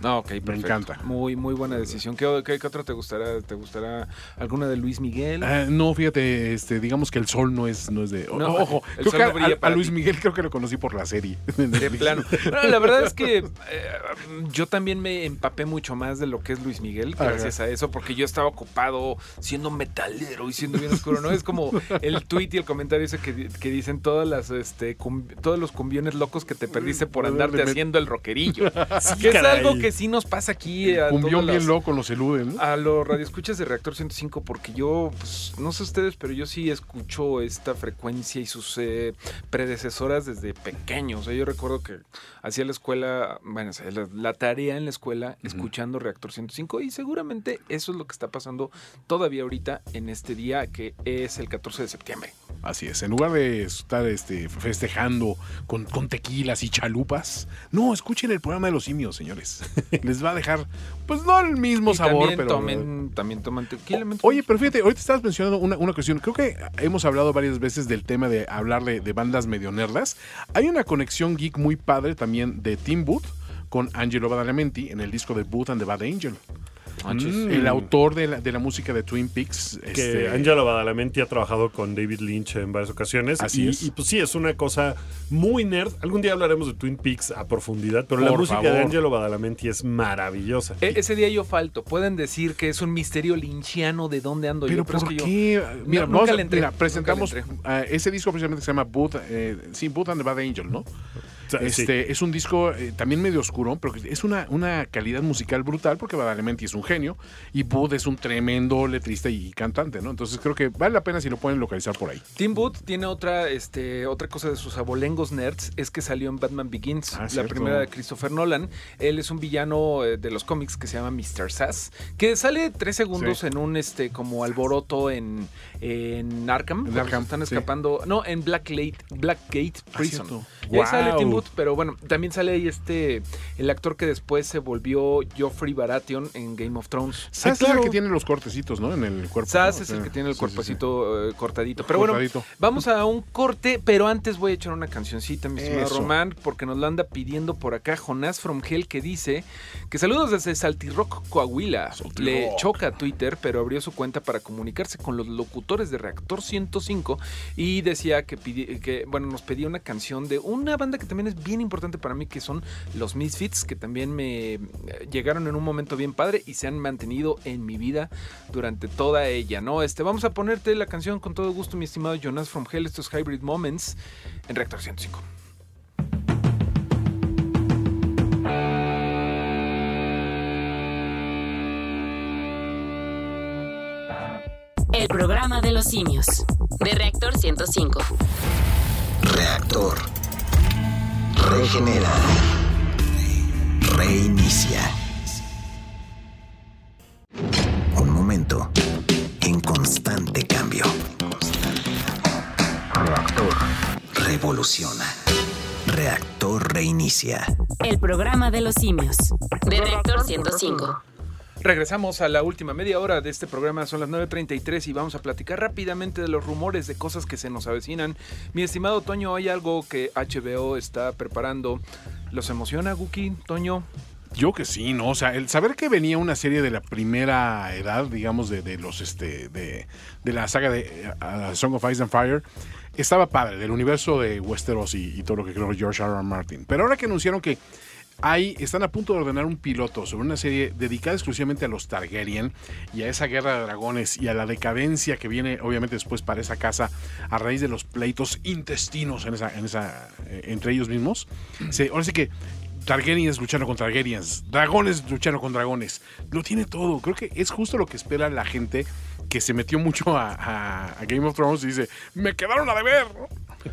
No, ok, perfecto. encanta. Muy, muy buena decisión. ¿Qué, qué, qué otra te gustará? ¿Te gustará alguna de Luis Miguel? Ah, no, fíjate, este, digamos que el sol no es, no es de. No, ojo, el creo sol que no a- brilla a, para Luis. Miguel creo que lo conocí por la serie. De [laughs] plano. No, la verdad es que eh, yo también me empapé mucho más de lo que es Luis Miguel gracias a eso, porque yo estaba ocupado siendo metalero y siendo bien oscuro, ¿no? Es como el tweet y el comentario ese que, que dicen todas las, este, todos los cumbiones locos que te perdiste por andarte haciendo el rockerillo. [laughs] que es algo que sí nos pasa aquí a Un todos bien loco los eluden. ¿no? a los radioescuchas de Reactor 105, porque yo, pues, no sé ustedes, pero yo sí escucho esta frecuencia y sus eh, predecesoras desde pequeño. O sea, yo recuerdo que hacía la escuela, bueno, o sea, la, la tarea en la escuela escuchando Reactor 105 y seguramente eso es lo que está pasando todavía ahorita en este día que es el 14 de septiembre. Así es, en lugar de estar este, festejando con, con tequilas y chalupas, no, escuchen el programa de los simios, señores. [laughs] Les va a dejar, pues no el mismo Y sabor, también pero... tomen, también toman tequila. Oye, pero fíjate, ahorita estabas mencionando una, una cuestión. Creo que hemos hablado varias veces del tema de hablar de, de bandas medio nerdas. Hay una conexión geek muy padre también de Tim Booth con Angelo Badalamenti en el disco de Booth and the Bad Angel. Mm. El autor de la, de la música de Twin Peaks. Que este, Angelo Badalamenti ha trabajado con David Lynch en varias ocasiones. Así y, es. y, pues sí, es una cosa muy nerd. Algún día hablaremos de Twin Peaks a profundidad, pero la Por música favor. de Angelo Badalamenti es maravillosa. E- ese día yo falto. Pueden decir que es un misterio lynchiano de dónde ando Pero yo. ¿por es que yo- qué? Mira, nunca vamos le entré, mira, nunca presentamos le entré. ese disco precisamente que se llama Booth, eh, sí, Booth and the Bad Angel, ¿no? Sí. Este, Es un disco eh, también medio oscuro, pero es una, una calidad musical brutal porque Badalamenti es un genio y Booth es un tremendo letrista y cantante, ¿no? Entonces creo que vale la pena si lo pueden localizar por ahí. Tim Booth tiene otra, este, otra cosa de sus abolengos nerds, es que salió en Batman Begins, Ah, la cierto. primera de Christopher Nolan. Él es un villano eh, de los cómics que se llama Mr. Sass, que sale tres segundos Sí. en un este como alboroto en, en Arkham. En Arkham, están sí. escapando. No, en Blackgate, Blackgate Prison. cierto. Y ahí sale. Tim Booth, pero bueno, también sale ahí este, el actor que después se volvió Joffrey Baratheon en Game of Thrones. Sass es claro. el que tiene los cortecitos, ¿no? En el cuerpo. Sass es el que tiene el sí, sí, cuerpecito eh, cortadito. Pero Cortadito. bueno, vamos a un corte, pero antes voy a echar una cancioncita, mi Eso. Román, porque nos la anda pidiendo por acá Jonás From Hell, que dice que saludos desde Saltirrock, Coahuila. Saltirrock. Le choca Twitter, pero abrió su cuenta para comunicarse con los locutores de Reactor 105 y decía que, pidi- que bueno, nos pedía una canción de una banda que también es bien importante para mí, que son los Misfits, que también me eh, llegaron en un momento bien padre y se han mantenido en mi vida durante toda ella, ¿no? Este, vamos a ponerte la canción con todo gusto, mi estimado Jonas From Hell, estos Hybrid Moments en Reactor 105. El programa de los simios. De Reactor 105. Reactor. Regenera. Reinicia. Un momento en constante cambio. Reactor. Revoluciona. Reactor reinicia. El programa de los simios. De Reactor 105. Regresamos a la última media hora de este programa, son las 9.33 y vamos a platicar rápidamente de los rumores, de cosas que se nos avecinan. Mi estimado Toño, ¿hay algo que HBO está preparando? ¿Los emociona, Guki, Toño? Yo que sí, ¿no? O sea, el saber que venía una serie de la primera edad, digamos, de, los, este, de, la saga de Song of Ice and Fire, estaba padre, del universo de Westeros y, y todo lo que creó George R. R. Martin. Pero ahora que anunciaron que hay, están a punto de ordenar un piloto sobre una serie dedicada exclusivamente a los Targaryen y a esa guerra de dragones y a la decadencia que viene obviamente después para esa casa a raíz de los pleitos intestinos en esa, en esa, eh, entre ellos mismos. Se, ahora sí que Targaryens luchando con Targaryens, dragones luchando con dragones. Lo tiene todo. Creo que es justo lo que espera la gente que se metió mucho a, a- a Game of Thrones y dice, me quedaron a deber.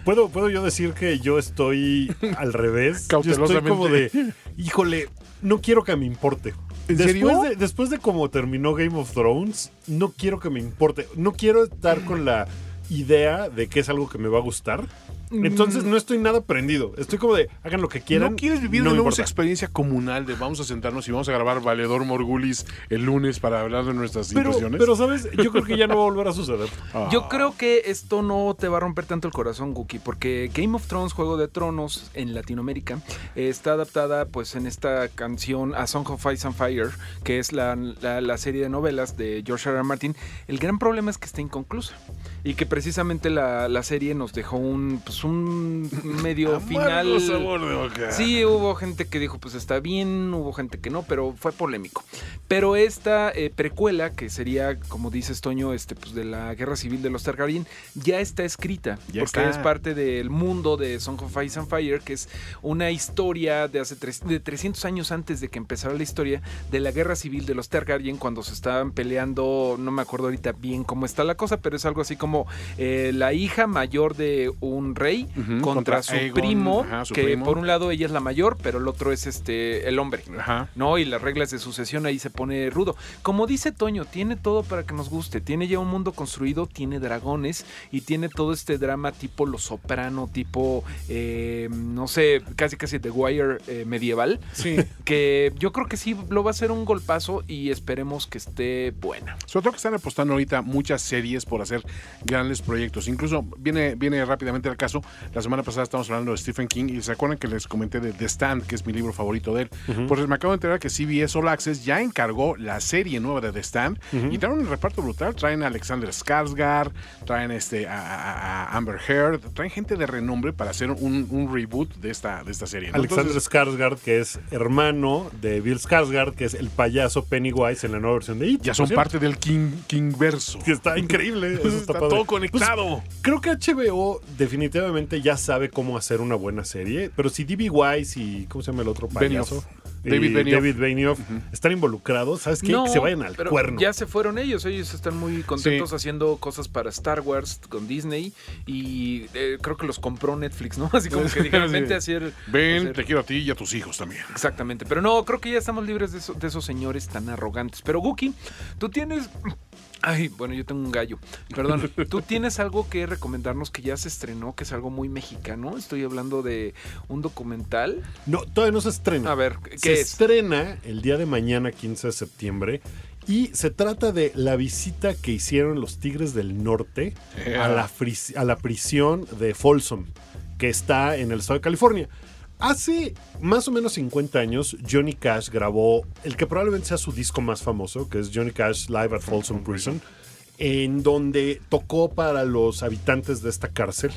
¿Puedo, ¿Puedo yo decir que yo estoy al revés? Yo estoy como de, híjole, no quiero que me importe. ¿En después serio? De, después de cómo terminó Game of Thrones, no quiero que me importe. No quiero estar con la idea de que es algo que me va a gustar. Entonces no estoy nada prendido. Estoy como de, hagan lo que quieran. ¿No quieres vivir no de nuevo esa experiencia comunal de vamos a sentarnos y vamos a grabar Valedor Morgulis el lunes para hablar de nuestras Pero, situaciones? pero, ¿sabes? Yo creo que ya no va a volver a suceder. [laughs] Ah. Yo creo que esto no te va a romper tanto el corazón, Guki, porque Game of Thrones, Juego de Tronos en Latinoamérica, está adaptada pues en esta canción A Song of Ice and Fire, que es la, la- la serie de novelas de George R. R. Martin. El gran problema es que está inconclusa y que precisamente la, la serie nos dejó un, pues, un medio [laughs] final... Amargo sabor de boca. Sí, hubo gente que dijo, pues está bien, hubo gente que no, pero fue polémico. Pero esta eh, precuela, que sería, como dices, Toño, este, pues de la guerra civil de los Targaryen, ya está escrita. Ya porque está. es parte del mundo de Song of Ice and Fire, que es una historia de hace tres- de 300 años antes de que empezara la historia de la guerra civil de los Targaryen, cuando se estaban peleando, no me acuerdo ahorita bien cómo está la cosa, pero es algo así como eh, la hija mayor de un rey contra, contra su Aegon, primo, ajá, su que primo. por un lado ella es la mayor, pero el otro es este el hombre. Ajá. ¿no? Y las reglas de sucesión ahí se pone rudo. Como dice Toño, tiene todo para que nos guste. Tiene ya un mundo construido, tiene dragones y tiene todo este drama tipo Los Soprano, tipo, eh, no sé, casi casi The Wire eh, medieval. Sí. [laughs] Que yo creo que sí lo va a hacer un golpazo y esperemos que esté buena. Sobre todo que están apostando ahorita muchas series por hacer grandes proyectos. Incluso viene, viene rápidamente al caso. La semana pasada estábamos hablando de Stephen King y se acuerdan que les comenté de The Stand, que es mi libro favorito de él. Pues me acabo de enterar que CBS All Access ya encargó la serie nueva de The Stand y traen un reparto brutal. Traen a Alexander Skarsgård, traen este, a, a- a Amber Heard, traen gente de renombre para hacer un, un reboot de esta, de esta serie. ¿no? Alexander Entonces, Skarsgård, que es hermano de Bill Skarsgård, que es el payaso Pennywise en la nueva versión de It. ya son cierto. parte del King, King verso. Que está increíble. Eso [laughs] está, Está todo conectado. Pues, creo que HBO definitivamente ya sabe cómo hacer una buena serie, pero si D.B. Wise y ¿cómo se llama el otro Benioff. payaso? David Benioff. David Benioff están involucrados, ¿sabes qué? que se vayan al pero cuerno. Ya se fueron ellos, ellos están muy contentos haciendo cosas para Star Wars con Disney y eh, creo que los compró Netflix, ¿no? [laughs] Así como que dijeron, Sí. vente a hacer... Ven, hacer- te quiero a ti y a tus hijos también. Exactamente, pero no, creo que ya estamos libres de, eso- de esos señores tan arrogantes. Pero Guki, tú tienes... Ay, bueno, yo tengo un gallo. Perdón. Tú tienes algo que recomendarnos que ya se estrenó, que es algo muy mexicano. Estoy hablando de un documental. No, todavía no se estrena. A ver, se ¿qué es? estrena el día de mañana, 15 de septiembre. Y se trata de la visita que hicieron los Tigres del Norte Yeah. a, la fris- a la prisión de Folsom, que está en el estado de California. Hace más o menos 50 años, Johnny Cash grabó el que probablemente sea su disco más famoso, que es Johnny Cash Live at Folsom Prison, en donde tocó para los habitantes de esta cárcel.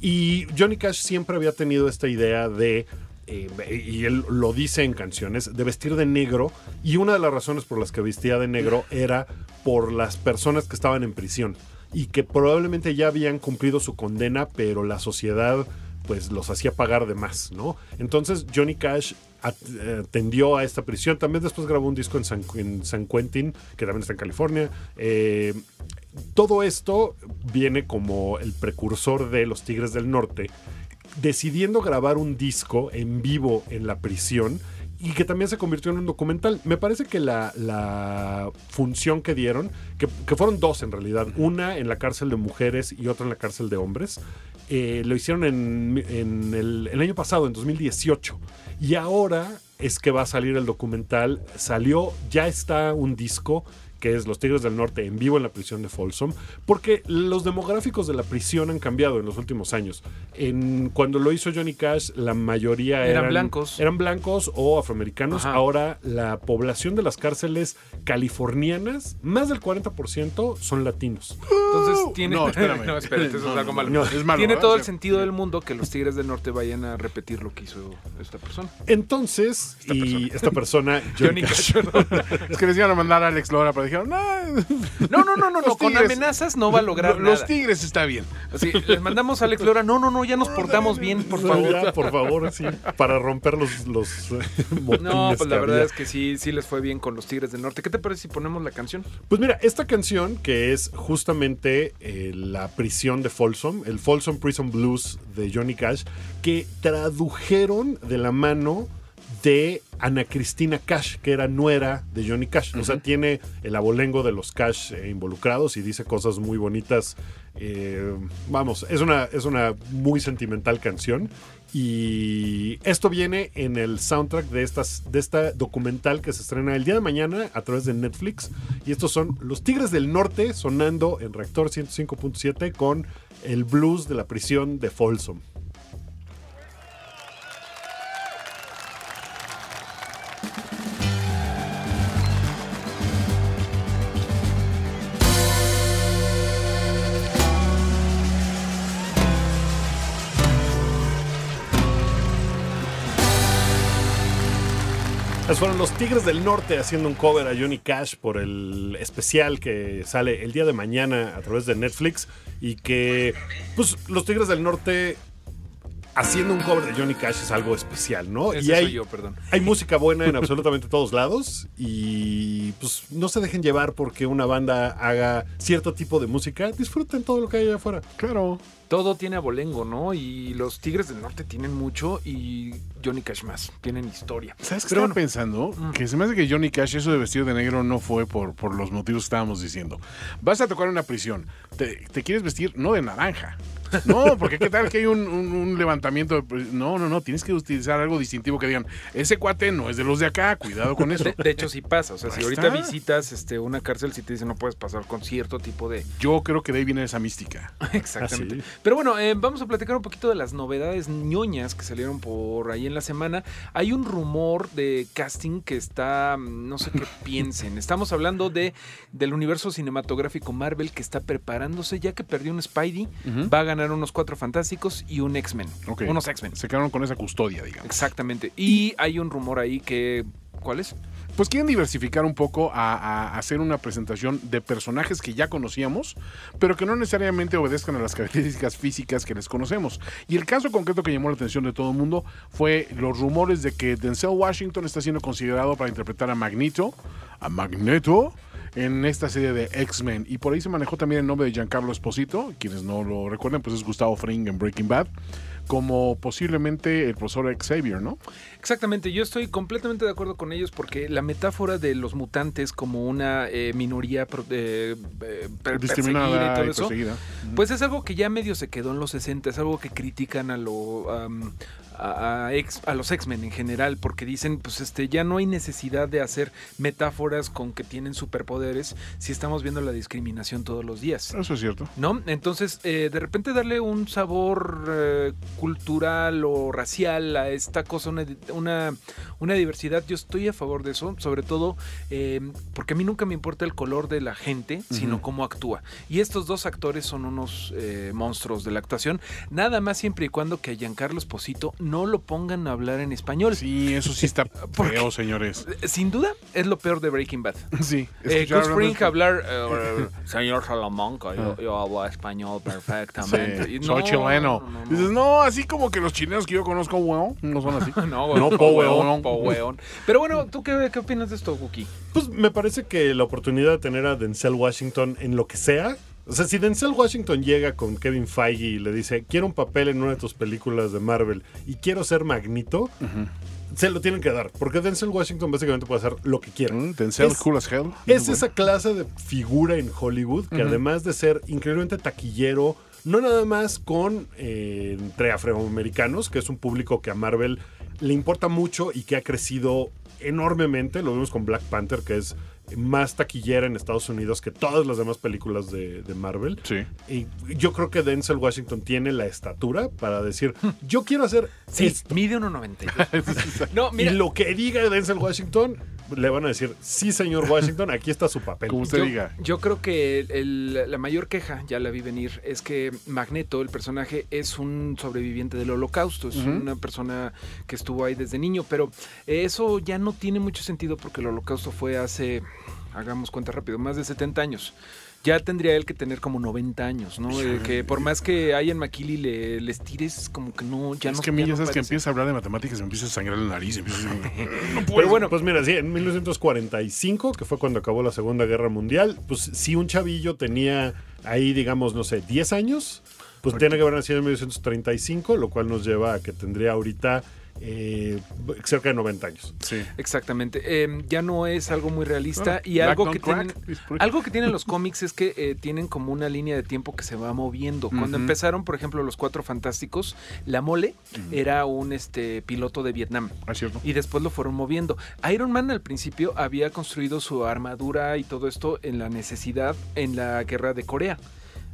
Y Johnny Cash siempre había tenido esta idea de, eh, y él lo dice en canciones, de vestir de negro. Y una de las razones por las que vestía de negro era por las personas que estaban en prisión y que probablemente ya habían cumplido su condena, pero la sociedad pues los hacía pagar de más, ¿no? Entonces Johnny Cash at- eh, atendió a esta prisión. También después grabó un disco en San, en San Quentin, que también está en California. Eh, todo esto viene como el precursor de los Tigres del Norte, decidiendo grabar un disco en vivo en la prisión y que también se convirtió en un documental. Me parece que la, función que dieron, que fueron dos en realidad, una en la cárcel de mujeres y otra en la cárcel de hombres, eh, lo hicieron en, el, el año pasado, en 2018. Y ahora es que va a salir el documental. Salió, ya está un disco que es Los Tigres del Norte en vivo en la prisión de Folsom, porque los demográficos de la prisión han cambiado en los últimos años. En, cuando lo hizo Johnny Cash, la mayoría Eran eran, blancos. Eran blancos o afroamericanos. Ajá. Ahora la población de las cárceles californianas, más del 40% son latinos. Entonces tiene. No, espérame. [laughs] no, espérate, eso es algo malo. no, es malo, tiene ¿verdad? todo el sentido del mundo que los Tigres del Norte vayan a repetir lo que hizo esta persona. Entonces, y esta persona, [laughs] Johnny Johnny Cash. Es que les iban a mandar a Alex Lora, pero dijeron, "Nah, No, no, no, no, no. [laughs] Con amenazas no va a lograr Los nada. Tigres está bien. Así, les mandamos a Alex Lora. No, no, no, ya nos portamos bien, por favor. ya, por favor, sí, para romper los, los [laughs] eh, No, pues la verdad había. es que sí, sí les fue bien con los Tigres del Norte. ¿Qué te parece si ponemos la canción? Pues mira, esta canción que es justamente eh, la prisión de Folsom, el Folsom Prison Blues de Johnny Cash, que tradujeron de la mano de Ana Cristina Cash, que era nuera de Johnny Cash. O sea, tiene el abolengo de los Cash eh, involucrados y dice cosas muy bonitas. Eh, vamos, es una, es una muy sentimental canción. Y esto viene en el soundtrack de, estas, de esta documental que se estrena el día de mañana a través de Netflix. Y estos son los Tigres del Norte sonando en Reactor 105.7 con el blues de la prisión de Folsom. Fueron los Tigres del Norte haciendo un cover a Johnny Cash por el especial que sale el día de mañana a través de Netflix y que, pues, los Tigres del Norte haciendo un cover de Johnny Cash es algo especial, ¿no? Ese y hay, soy yo, perdón. hay música buena en absolutamente todos lados y pues no se dejen llevar porque una banda haga cierto tipo de música, disfruten todo lo que hay allá afuera. Claro. Todo tiene abolengo, ¿no? Y los Tigres del Norte tienen mucho y Johnny Cash más. Tienen historia. ¿Sabes qué Pero estaba pensando? Que se me hace que Johnny Cash, eso de vestir de negro no fue por, por los motivos que estábamos diciendo. Vas a tocar una prisión. Te, te quieres vestir no de naranja. No, porque qué tal que hay un, un- un levantamiento. de No, no, no. Tienes que utilizar algo distintivo que digan, ese cuate no es de los de acá, cuidado con [laughs] eso. De, de hecho, sí pasa. O sea, si ahorita está. visitas este, una cárcel, si te dicen no puedes pasar con cierto tipo de. Yo creo que de ahí viene esa mística. [laughs] Exactamente. Ah, sí. Pero bueno, eh, vamos a platicar un poquito de las novedades ñoñas que salieron por ahí en la semana. Hay un rumor de casting que está, mm, no sé qué [laughs] piensen. Estamos hablando de del universo cinematográfico Marvel que está preparándose, ya que perdió un Spidey, va a ganar unos cuatro fantásticos y un X-Men. Unos X-Men. Se quedaron con esa custodia, digamos. Exactamente. Y hay un rumor ahí que. ¿Cuál es? Pues quieren diversificar un poco a, hacer una presentación de personajes que ya conocíamos, pero que no necesariamente obedezcan a las [laughs] características físicas que les conocemos. Y el caso concreto que llamó la atención de todo el mundo fue los rumores de que Denzel Washington está siendo considerado para interpretar a Magneto, a Magneto, en esta serie de X-Men. Y por ahí se manejó también el nombre de Giancarlo Esposito, quienes no lo recuerden, pues es Gustavo Fring en Breaking Bad, como posiblemente el profesor Xavier, ¿no? Exactamente, yo estoy completamente de acuerdo con ellos porque la metáfora de los mutantes como una eh, minoría eh, eh, Discriminada y todo y eso, pues es algo que ya medio se quedó en los 60, es algo que critican a lo a, a ex- a los X-Men en general porque dicen pues este ya no hay necesidad de hacer metáforas con que tienen superpoderes si estamos viendo la discriminación todos los días. Eso es cierto. ¿No? Entonces, eh, de repente darle un sabor eh, cultural o racial a esta cosa, una, una, una diversidad, yo estoy a favor de eso, sobre todo eh, porque a mí nunca me importa el color de la gente, sino cómo actúa. Y estos dos actores son unos eh, monstruos de la actuación, nada más siempre y cuando que a Giancarlo Esposito no lo pongan a hablar en español. Sí, eso sí está Porque- feo, señores. Sin duda, es lo peor de Breaking Bad. Sí. Eh, Gus hablar, eh, [laughs] señor Salamanca, yo, yo hablo español perfectamente. Sí, Y soy no, chileno. no, no, no. Dices, no, así como que los chilenos que yo conozco, weón, no son así. [laughs] No, güey, No, po weón, weón. po weón. Pero bueno, ¿tú qué, qué opinas de esto, Guki? Pues me parece que la oportunidad de tener a Denzel Washington en lo que sea. O sea, si Denzel Washington llega con Kevin Feige y le dice, quiero un papel en una de tus películas de Marvel y quiero ser Magnito, se lo tienen que dar. Porque Denzel Washington básicamente puede hacer lo que quiera. Mm, Denzel, Es- cool as hell. Es esa clase de figura en Hollywood que además de ser increíblemente taquillero, no nada más con eh, entre afroamericanos, que es un público que a Marvel le importa mucho y que ha crecido enormemente. Lo vimos con Black Panther, que es más taquillera en Estados Unidos que todas las demás películas de, de Marvel. Sí. Y yo creo que Denzel Washington tiene la estatura para decir, yo quiero hacer Sí, esto. mide 1.92. [laughs] no, Y mira, lo que diga Denzel Washington, le van a decir, sí, señor Washington, aquí está su papel. Como usted yo, diga. yo creo que el- el- la mayor queja, ya la vi venir, es que Magneto, el personaje, es un sobreviviente del holocausto, es una persona que estuvo ahí desde niño, pero eso ya no tiene mucho sentido porque el holocausto fue hace, hagamos cuenta rápido, más de 70 años. Ya tendría él que tener como 90 años, ¿no? Eh, que por más que Ian McKinley le, les tires, como que no, ya es no que a mí ya ya no sabes que empieza a hablar de matemáticas y me empieza a sangrar la nariz. empieza a- Pero bueno, pues mira, sí, en 1945, que fue cuando acabó la Segunda Guerra Mundial, pues si un chavillo tenía ahí, digamos, no sé, 10 años, pues tiene que haber nacido en 1935, lo cual nos lleva a que tendría ahorita eh, cerca de 90 años. Sí. Exactamente. Eh, ya no es algo muy realista No, y algo que tienen, algo que tienen los cómics es que eh, tienen como una línea de tiempo que se va moviendo. Cuando empezaron, por ejemplo, los Cuatro Fantásticos, la mole era un este piloto de Vietnam. Ah, cierto. Y después lo fueron moviendo. Iron Man al principio había construido su armadura y todo esto en la necesidad en la guerra de Corea.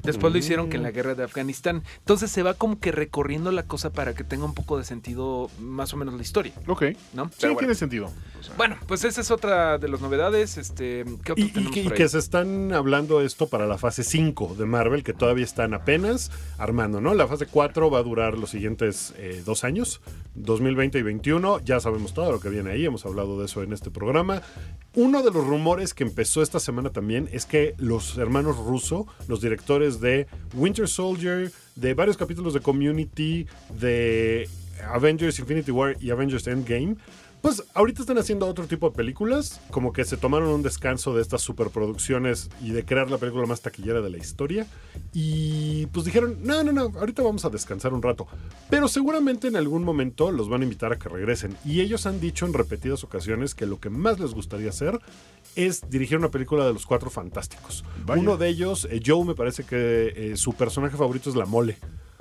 Después lo hicieron que en la guerra de Afganistán. Entonces se va como que recorriendo la cosa para que tenga un poco de sentido más o menos la historia, Ok. ¿no? Sí, bueno. tiene sentido. O sea, Bueno, pues esa es otra de las novedades. Este, ¿Qué otro Y, y tenemos que, y por ahí? que se están hablando esto para la fase 5 de Marvel, que todavía están apenas armando, ¿no? La fase 4 va a durar los siguientes eh, dos años, 2020 y 21. Ya sabemos todo lo que viene ahí, hemos hablado de eso en este programa. Uno de los rumores que empezó esta semana también es que los hermanos Russo, los directores de Winter Soldier, de varios capítulos de Community, de Avengers Infinity War y Avengers Endgame, pues ahorita están haciendo otro tipo de películas, como que se tomaron un descanso de estas superproducciones y de crear la película más taquillera de la historia. Y pues dijeron, no, no, no, ahorita vamos a descansar un rato. Pero seguramente en algún momento los van a invitar a que regresen. Y ellos han dicho en repetidas ocasiones que lo que más les gustaría hacer es dirigir una película de los cuatro fantásticos. Vaya. Uno de ellos, eh, Joe, me parece que eh, su personaje favorito es la mole.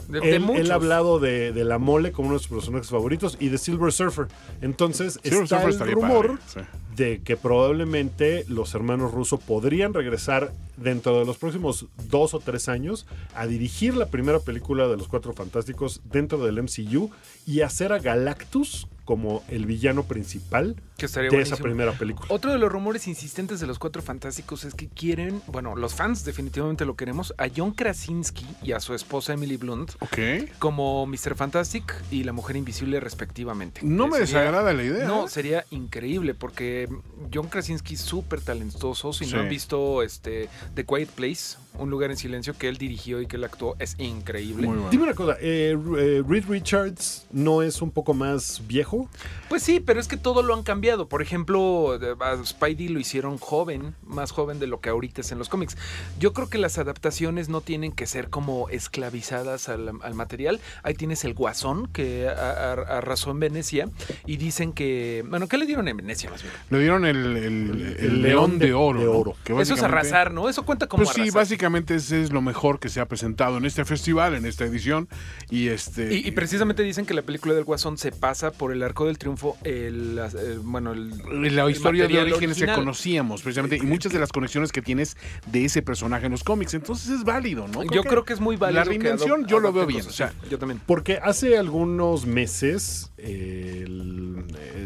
De- él, ha hablado de, de la mole como uno de sus personajes favoritos y de Silver Surfer. Entonces Silver está Surfer el rumor padre, sí. de que probablemente los hermanos Russo podrían regresar dentro de los próximos dos o tres años a dirigir la primera película de los Cuatro Fantásticos dentro del MCU y hacer a Galactus como el villano principal Que estaría de esa primera película. Otro de los rumores insistentes de los Cuatro Fantásticos es que quieren, bueno, los fans definitivamente lo queremos, a John Krasinski y a su esposa Emily Blunt Ok. como Mr. Fantastic y la Mujer Invisible respectivamente. No Que me sería- desagrada la idea. No, ¿eh? sería increíble porque John Krasinski es súper talentoso. Si Sí. no han visto este The Quiet Place, un lugar en silencio que él dirigió y que él actuó, es increíble. Muy bueno. Dime una cosa, eh, eh, Reed Richards no es un poco más viejo. Pues sí, pero es que todo lo han cambiado. Por ejemplo, a Spidey lo hicieron joven, más joven de lo que ahorita es en los cómics. Yo creo que las adaptaciones no tienen que ser como esclavizadas al, al material. Ahí tienes el Guasón que arrasó en Venecia y dicen que... Bueno, ¿qué le dieron en Venecia más bien? Le dieron el, el- el león de oro. de ¿no? oro. Que Eso es básicamente- arrasar, ¿no? Eso cuenta como Pues sí, arrasar. Ese es lo mejor que se ha presentado en este festival, en esta edición. Y este. Y, y precisamente dicen que la película del Guasón se pasa por el arco del triunfo, el, el- bueno, el, la el historia de orígenes que conocíamos, precisamente, y muchas de las conexiones que tienes de ese personaje en los cómics. Entonces es válido, ¿no? Yo creo que es muy válido. La reinvención yo lo veo bien. cosas, O sea, sí, yo también. Porque hace algunos meses el-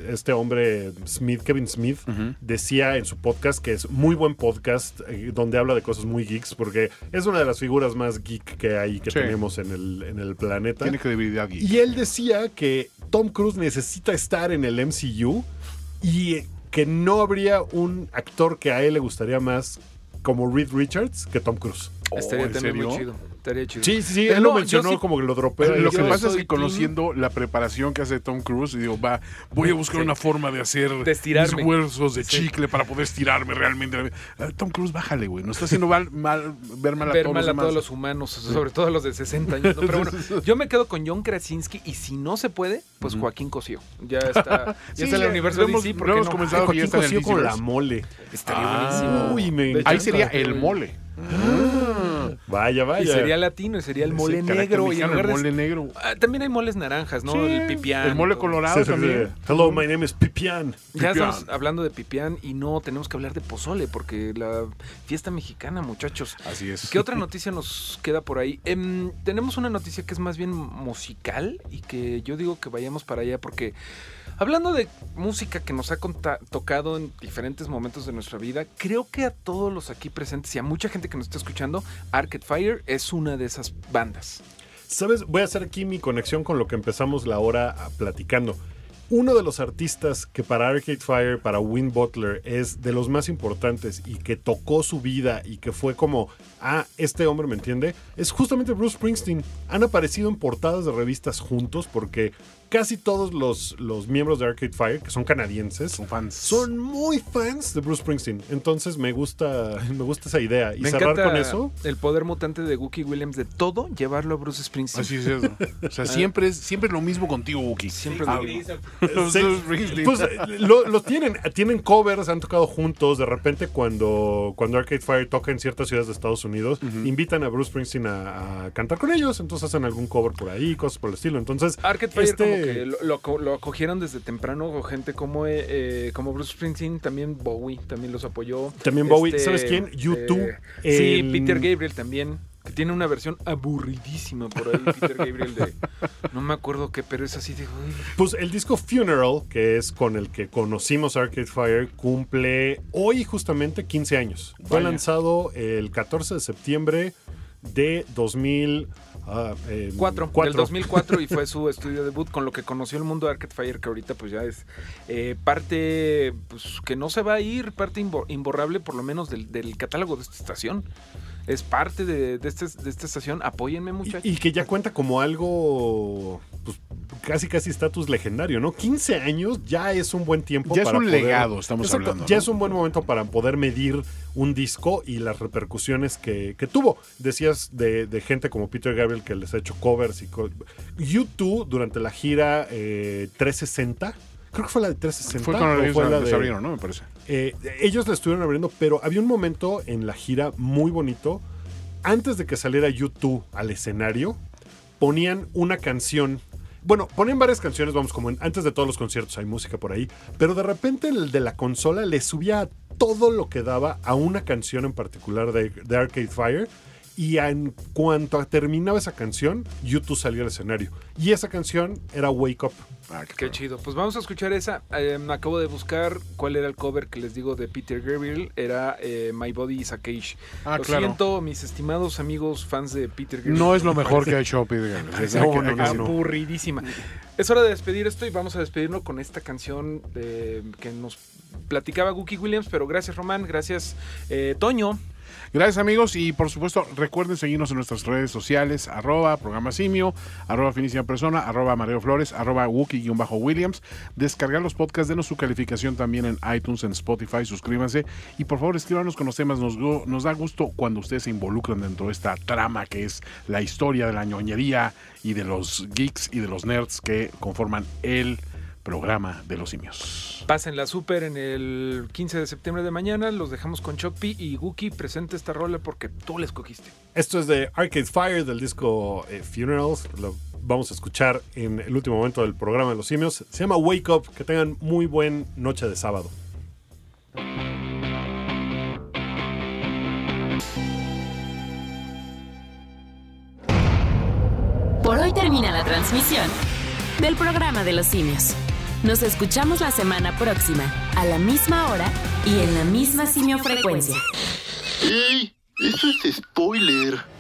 este hombre Smith, Kevin Smith, decía en su podcast que es muy buen podcast eh, donde habla de cosas muy geeks porque es una de las figuras más geek que hay que Sí. tenemos en el, en el planeta. tiene credibilidad geek. Y él decía que Tom Cruise necesita estar en el MCU y que no habría un actor que a él le gustaría más como Reed Richards que Tom Cruise. Estaría ¿en también muy chido. Estaría chido. Sí, sí, él no, lo mencionó sí- como que lo dropea. Lo que pasa es que conociendo la preparación que hace Tom Cruise, digo, va, voy a buscar Sí. una forma de hacer De estirarme. mis huesos de Sí. chicle para poder estirarme realmente. Tom Cruise, bájale, güey. No está haciendo mal, mal- ver mal a ver todos mal los a todos los humanos, sobre todo a los de 60 años. ¿no? Pero bueno, yo me quedo con John Krasinski y si no se puede, pues Joaquín Cosío. Ya [laughs] está, ya Sí, está en el universo lo hemos- DC, lo ¿por qué hemos no? comenzado. Joaquín Cosío con la mole. Estaría Ah. buenísimo. Uy, me De Ahí sería el mole. Ah, Vaya, vaya. Y sería latino, y sería el mole negro. Y en lugar el de- mole negro. Ah, también hay moles naranjas, ¿no? Sí, el pipián. El mole colorado también. Hello, my name is Pipián. Ya estamos hablando de pipián y no tenemos que hablar de pozole porque la fiesta mexicana, muchachos. Así es. ¿Qué otra noticia nos queda por ahí? Em, tenemos una noticia que es más bien musical y que yo digo que vayamos para allá porque hablando de música que nos ha tocado en diferentes momentos de nuestra vida, creo que a todos los aquí presentes y a mucha gente que nos está escuchando, Arcade Fire es una de esas bandas. ¿Sabes? Voy a hacer aquí mi conexión con lo que empezamos la hora ah, platicando. Uno de los artistas que para Arcade Fire, para Win Butler, es de los más importantes y que tocó su vida y que fue como, ah, este hombre me entiende, es justamente Bruce Springsteen. Han aparecido en portadas de revistas juntos porque casi todos los, los miembros de Arcade Fire, que son canadienses, Son fans. son muy fans de Bruce Springsteen. Entonces me gusta, me gusta esa idea. Y Me cerrar encanta con eso. el poder mutante de Wookie Williams de todo llevarlo a Bruce Springsteen. Así es eso. O sea, siempre es, siempre es lo mismo contigo, Wookie. Siempre Ah, lo mismo. Los Sí, pues eh, lo, lo tienen, tienen covers, han tocado juntos. De repente, cuando, cuando Arcade Fire toca en ciertas ciudades de Estados Unidos, invitan a Bruce Springsteen a, a cantar con ellos. Entonces hacen algún cover por ahí, cosas por el estilo. Entonces, Arcade Fire este- como que lo, lo aco- lo acogieron desde temprano gente como, eh, eh, como Bruce Springsteen, también Bowie también los apoyó. También Bowie, ¿sabes quién? U2, eh, sí, en- Peter Gabriel también, que tiene una versión aburridísima por ahí, Peter Gabriel de... No me acuerdo qué, pero es así de... uy. Pues el disco Funeral, que es con el que conocimos Arcade Fire, cumple hoy justamente 15 años. Fue lanzado el 14 de septiembre de 2000. Ah, eh, Cuatro, del cuatro. 2004 y fue [laughs] su estudio debut con lo que conoció el mundo de Arcade Fire que ahorita pues ya es eh, parte pues que no se va a ir, parte imbo- imborrable por lo menos del, del catálogo de esta estación. Es parte de, de, este- de esta estación, apóyenme muchachos. Y, y que ya cuenta como algo, pues casi casi estatus legendario, ¿no? 15 años ya es un buen tiempo Ya es para un poder- legado, estamos hablando, Ya ¿no? es un buen momento para poder medir un disco y las repercusiones que, que tuvo. Decías de, de gente como Peter Gabriel que les ha hecho covers y co- YouTube durante la gira eh, 360. Creo que fue la de 360. Fue la les de- abrieron, ¿no? Me parece. eh, ellos la estuvieron abriendo, pero había un momento en la gira muy bonito. Antes de que saliera YouTube al escenario, ponían una canción. Bueno, ponían varias canciones, vamos, como antes de todos los conciertos hay música por ahí. Pero de repente el de la consola le subía todo lo que daba a una canción en particular de, de Arcade Fire. Y en cuanto terminaba esa canción, YouTube salió al escenario. Y esa canción era Wake Up. Ah, Qué chido. Pues vamos a escuchar esa. Eh, me acabo de buscar cuál era el cover que les digo de Peter Gabriel. Era eh, My Body is a Cage. Ah, lo claro. siento, mis estimados amigos fans de Peter Gabriel. No es lo mejor que ha hecho Peter [laughs] Gabriel. No, aburridísima. Es hora de despedir esto y vamos a despedirnos con esta canción eh, que nos platicaba Gookie Williams. Pero gracias, Román. Gracias, eh, Toño. Gracias amigos y por supuesto recuerden seguirnos en nuestras redes sociales, arroba programa simio, arroba finísima persona, arroba Mario Flores, arroba Wookie-Williams. Descargar los podcasts, denos su calificación también en iTunes, en Spotify, suscríbanse y por favor escríbanos con los temas. Nos, nos da gusto cuando ustedes se involucran dentro de esta trama que es la historia de la ñoñería y de los geeks y de los nerds que conforman el programa de los simios. Pásenla súper en el 15 de septiembre de mañana. Los dejamos con Choppy y Gookie. Presente esta rola porque tú la escogiste. Esto es de Arcade Fire del disco eh, Funerals. Lo vamos a escuchar en el último momento del programa de los simios. Se llama Wake Up. Que tengan muy buen noche de sábado. Por hoy termina la transmisión del programa de los simios. Nos escuchamos la semana próxima, a la misma hora y en la misma simiofrecuencia. ¡Ey! Eso es spoiler.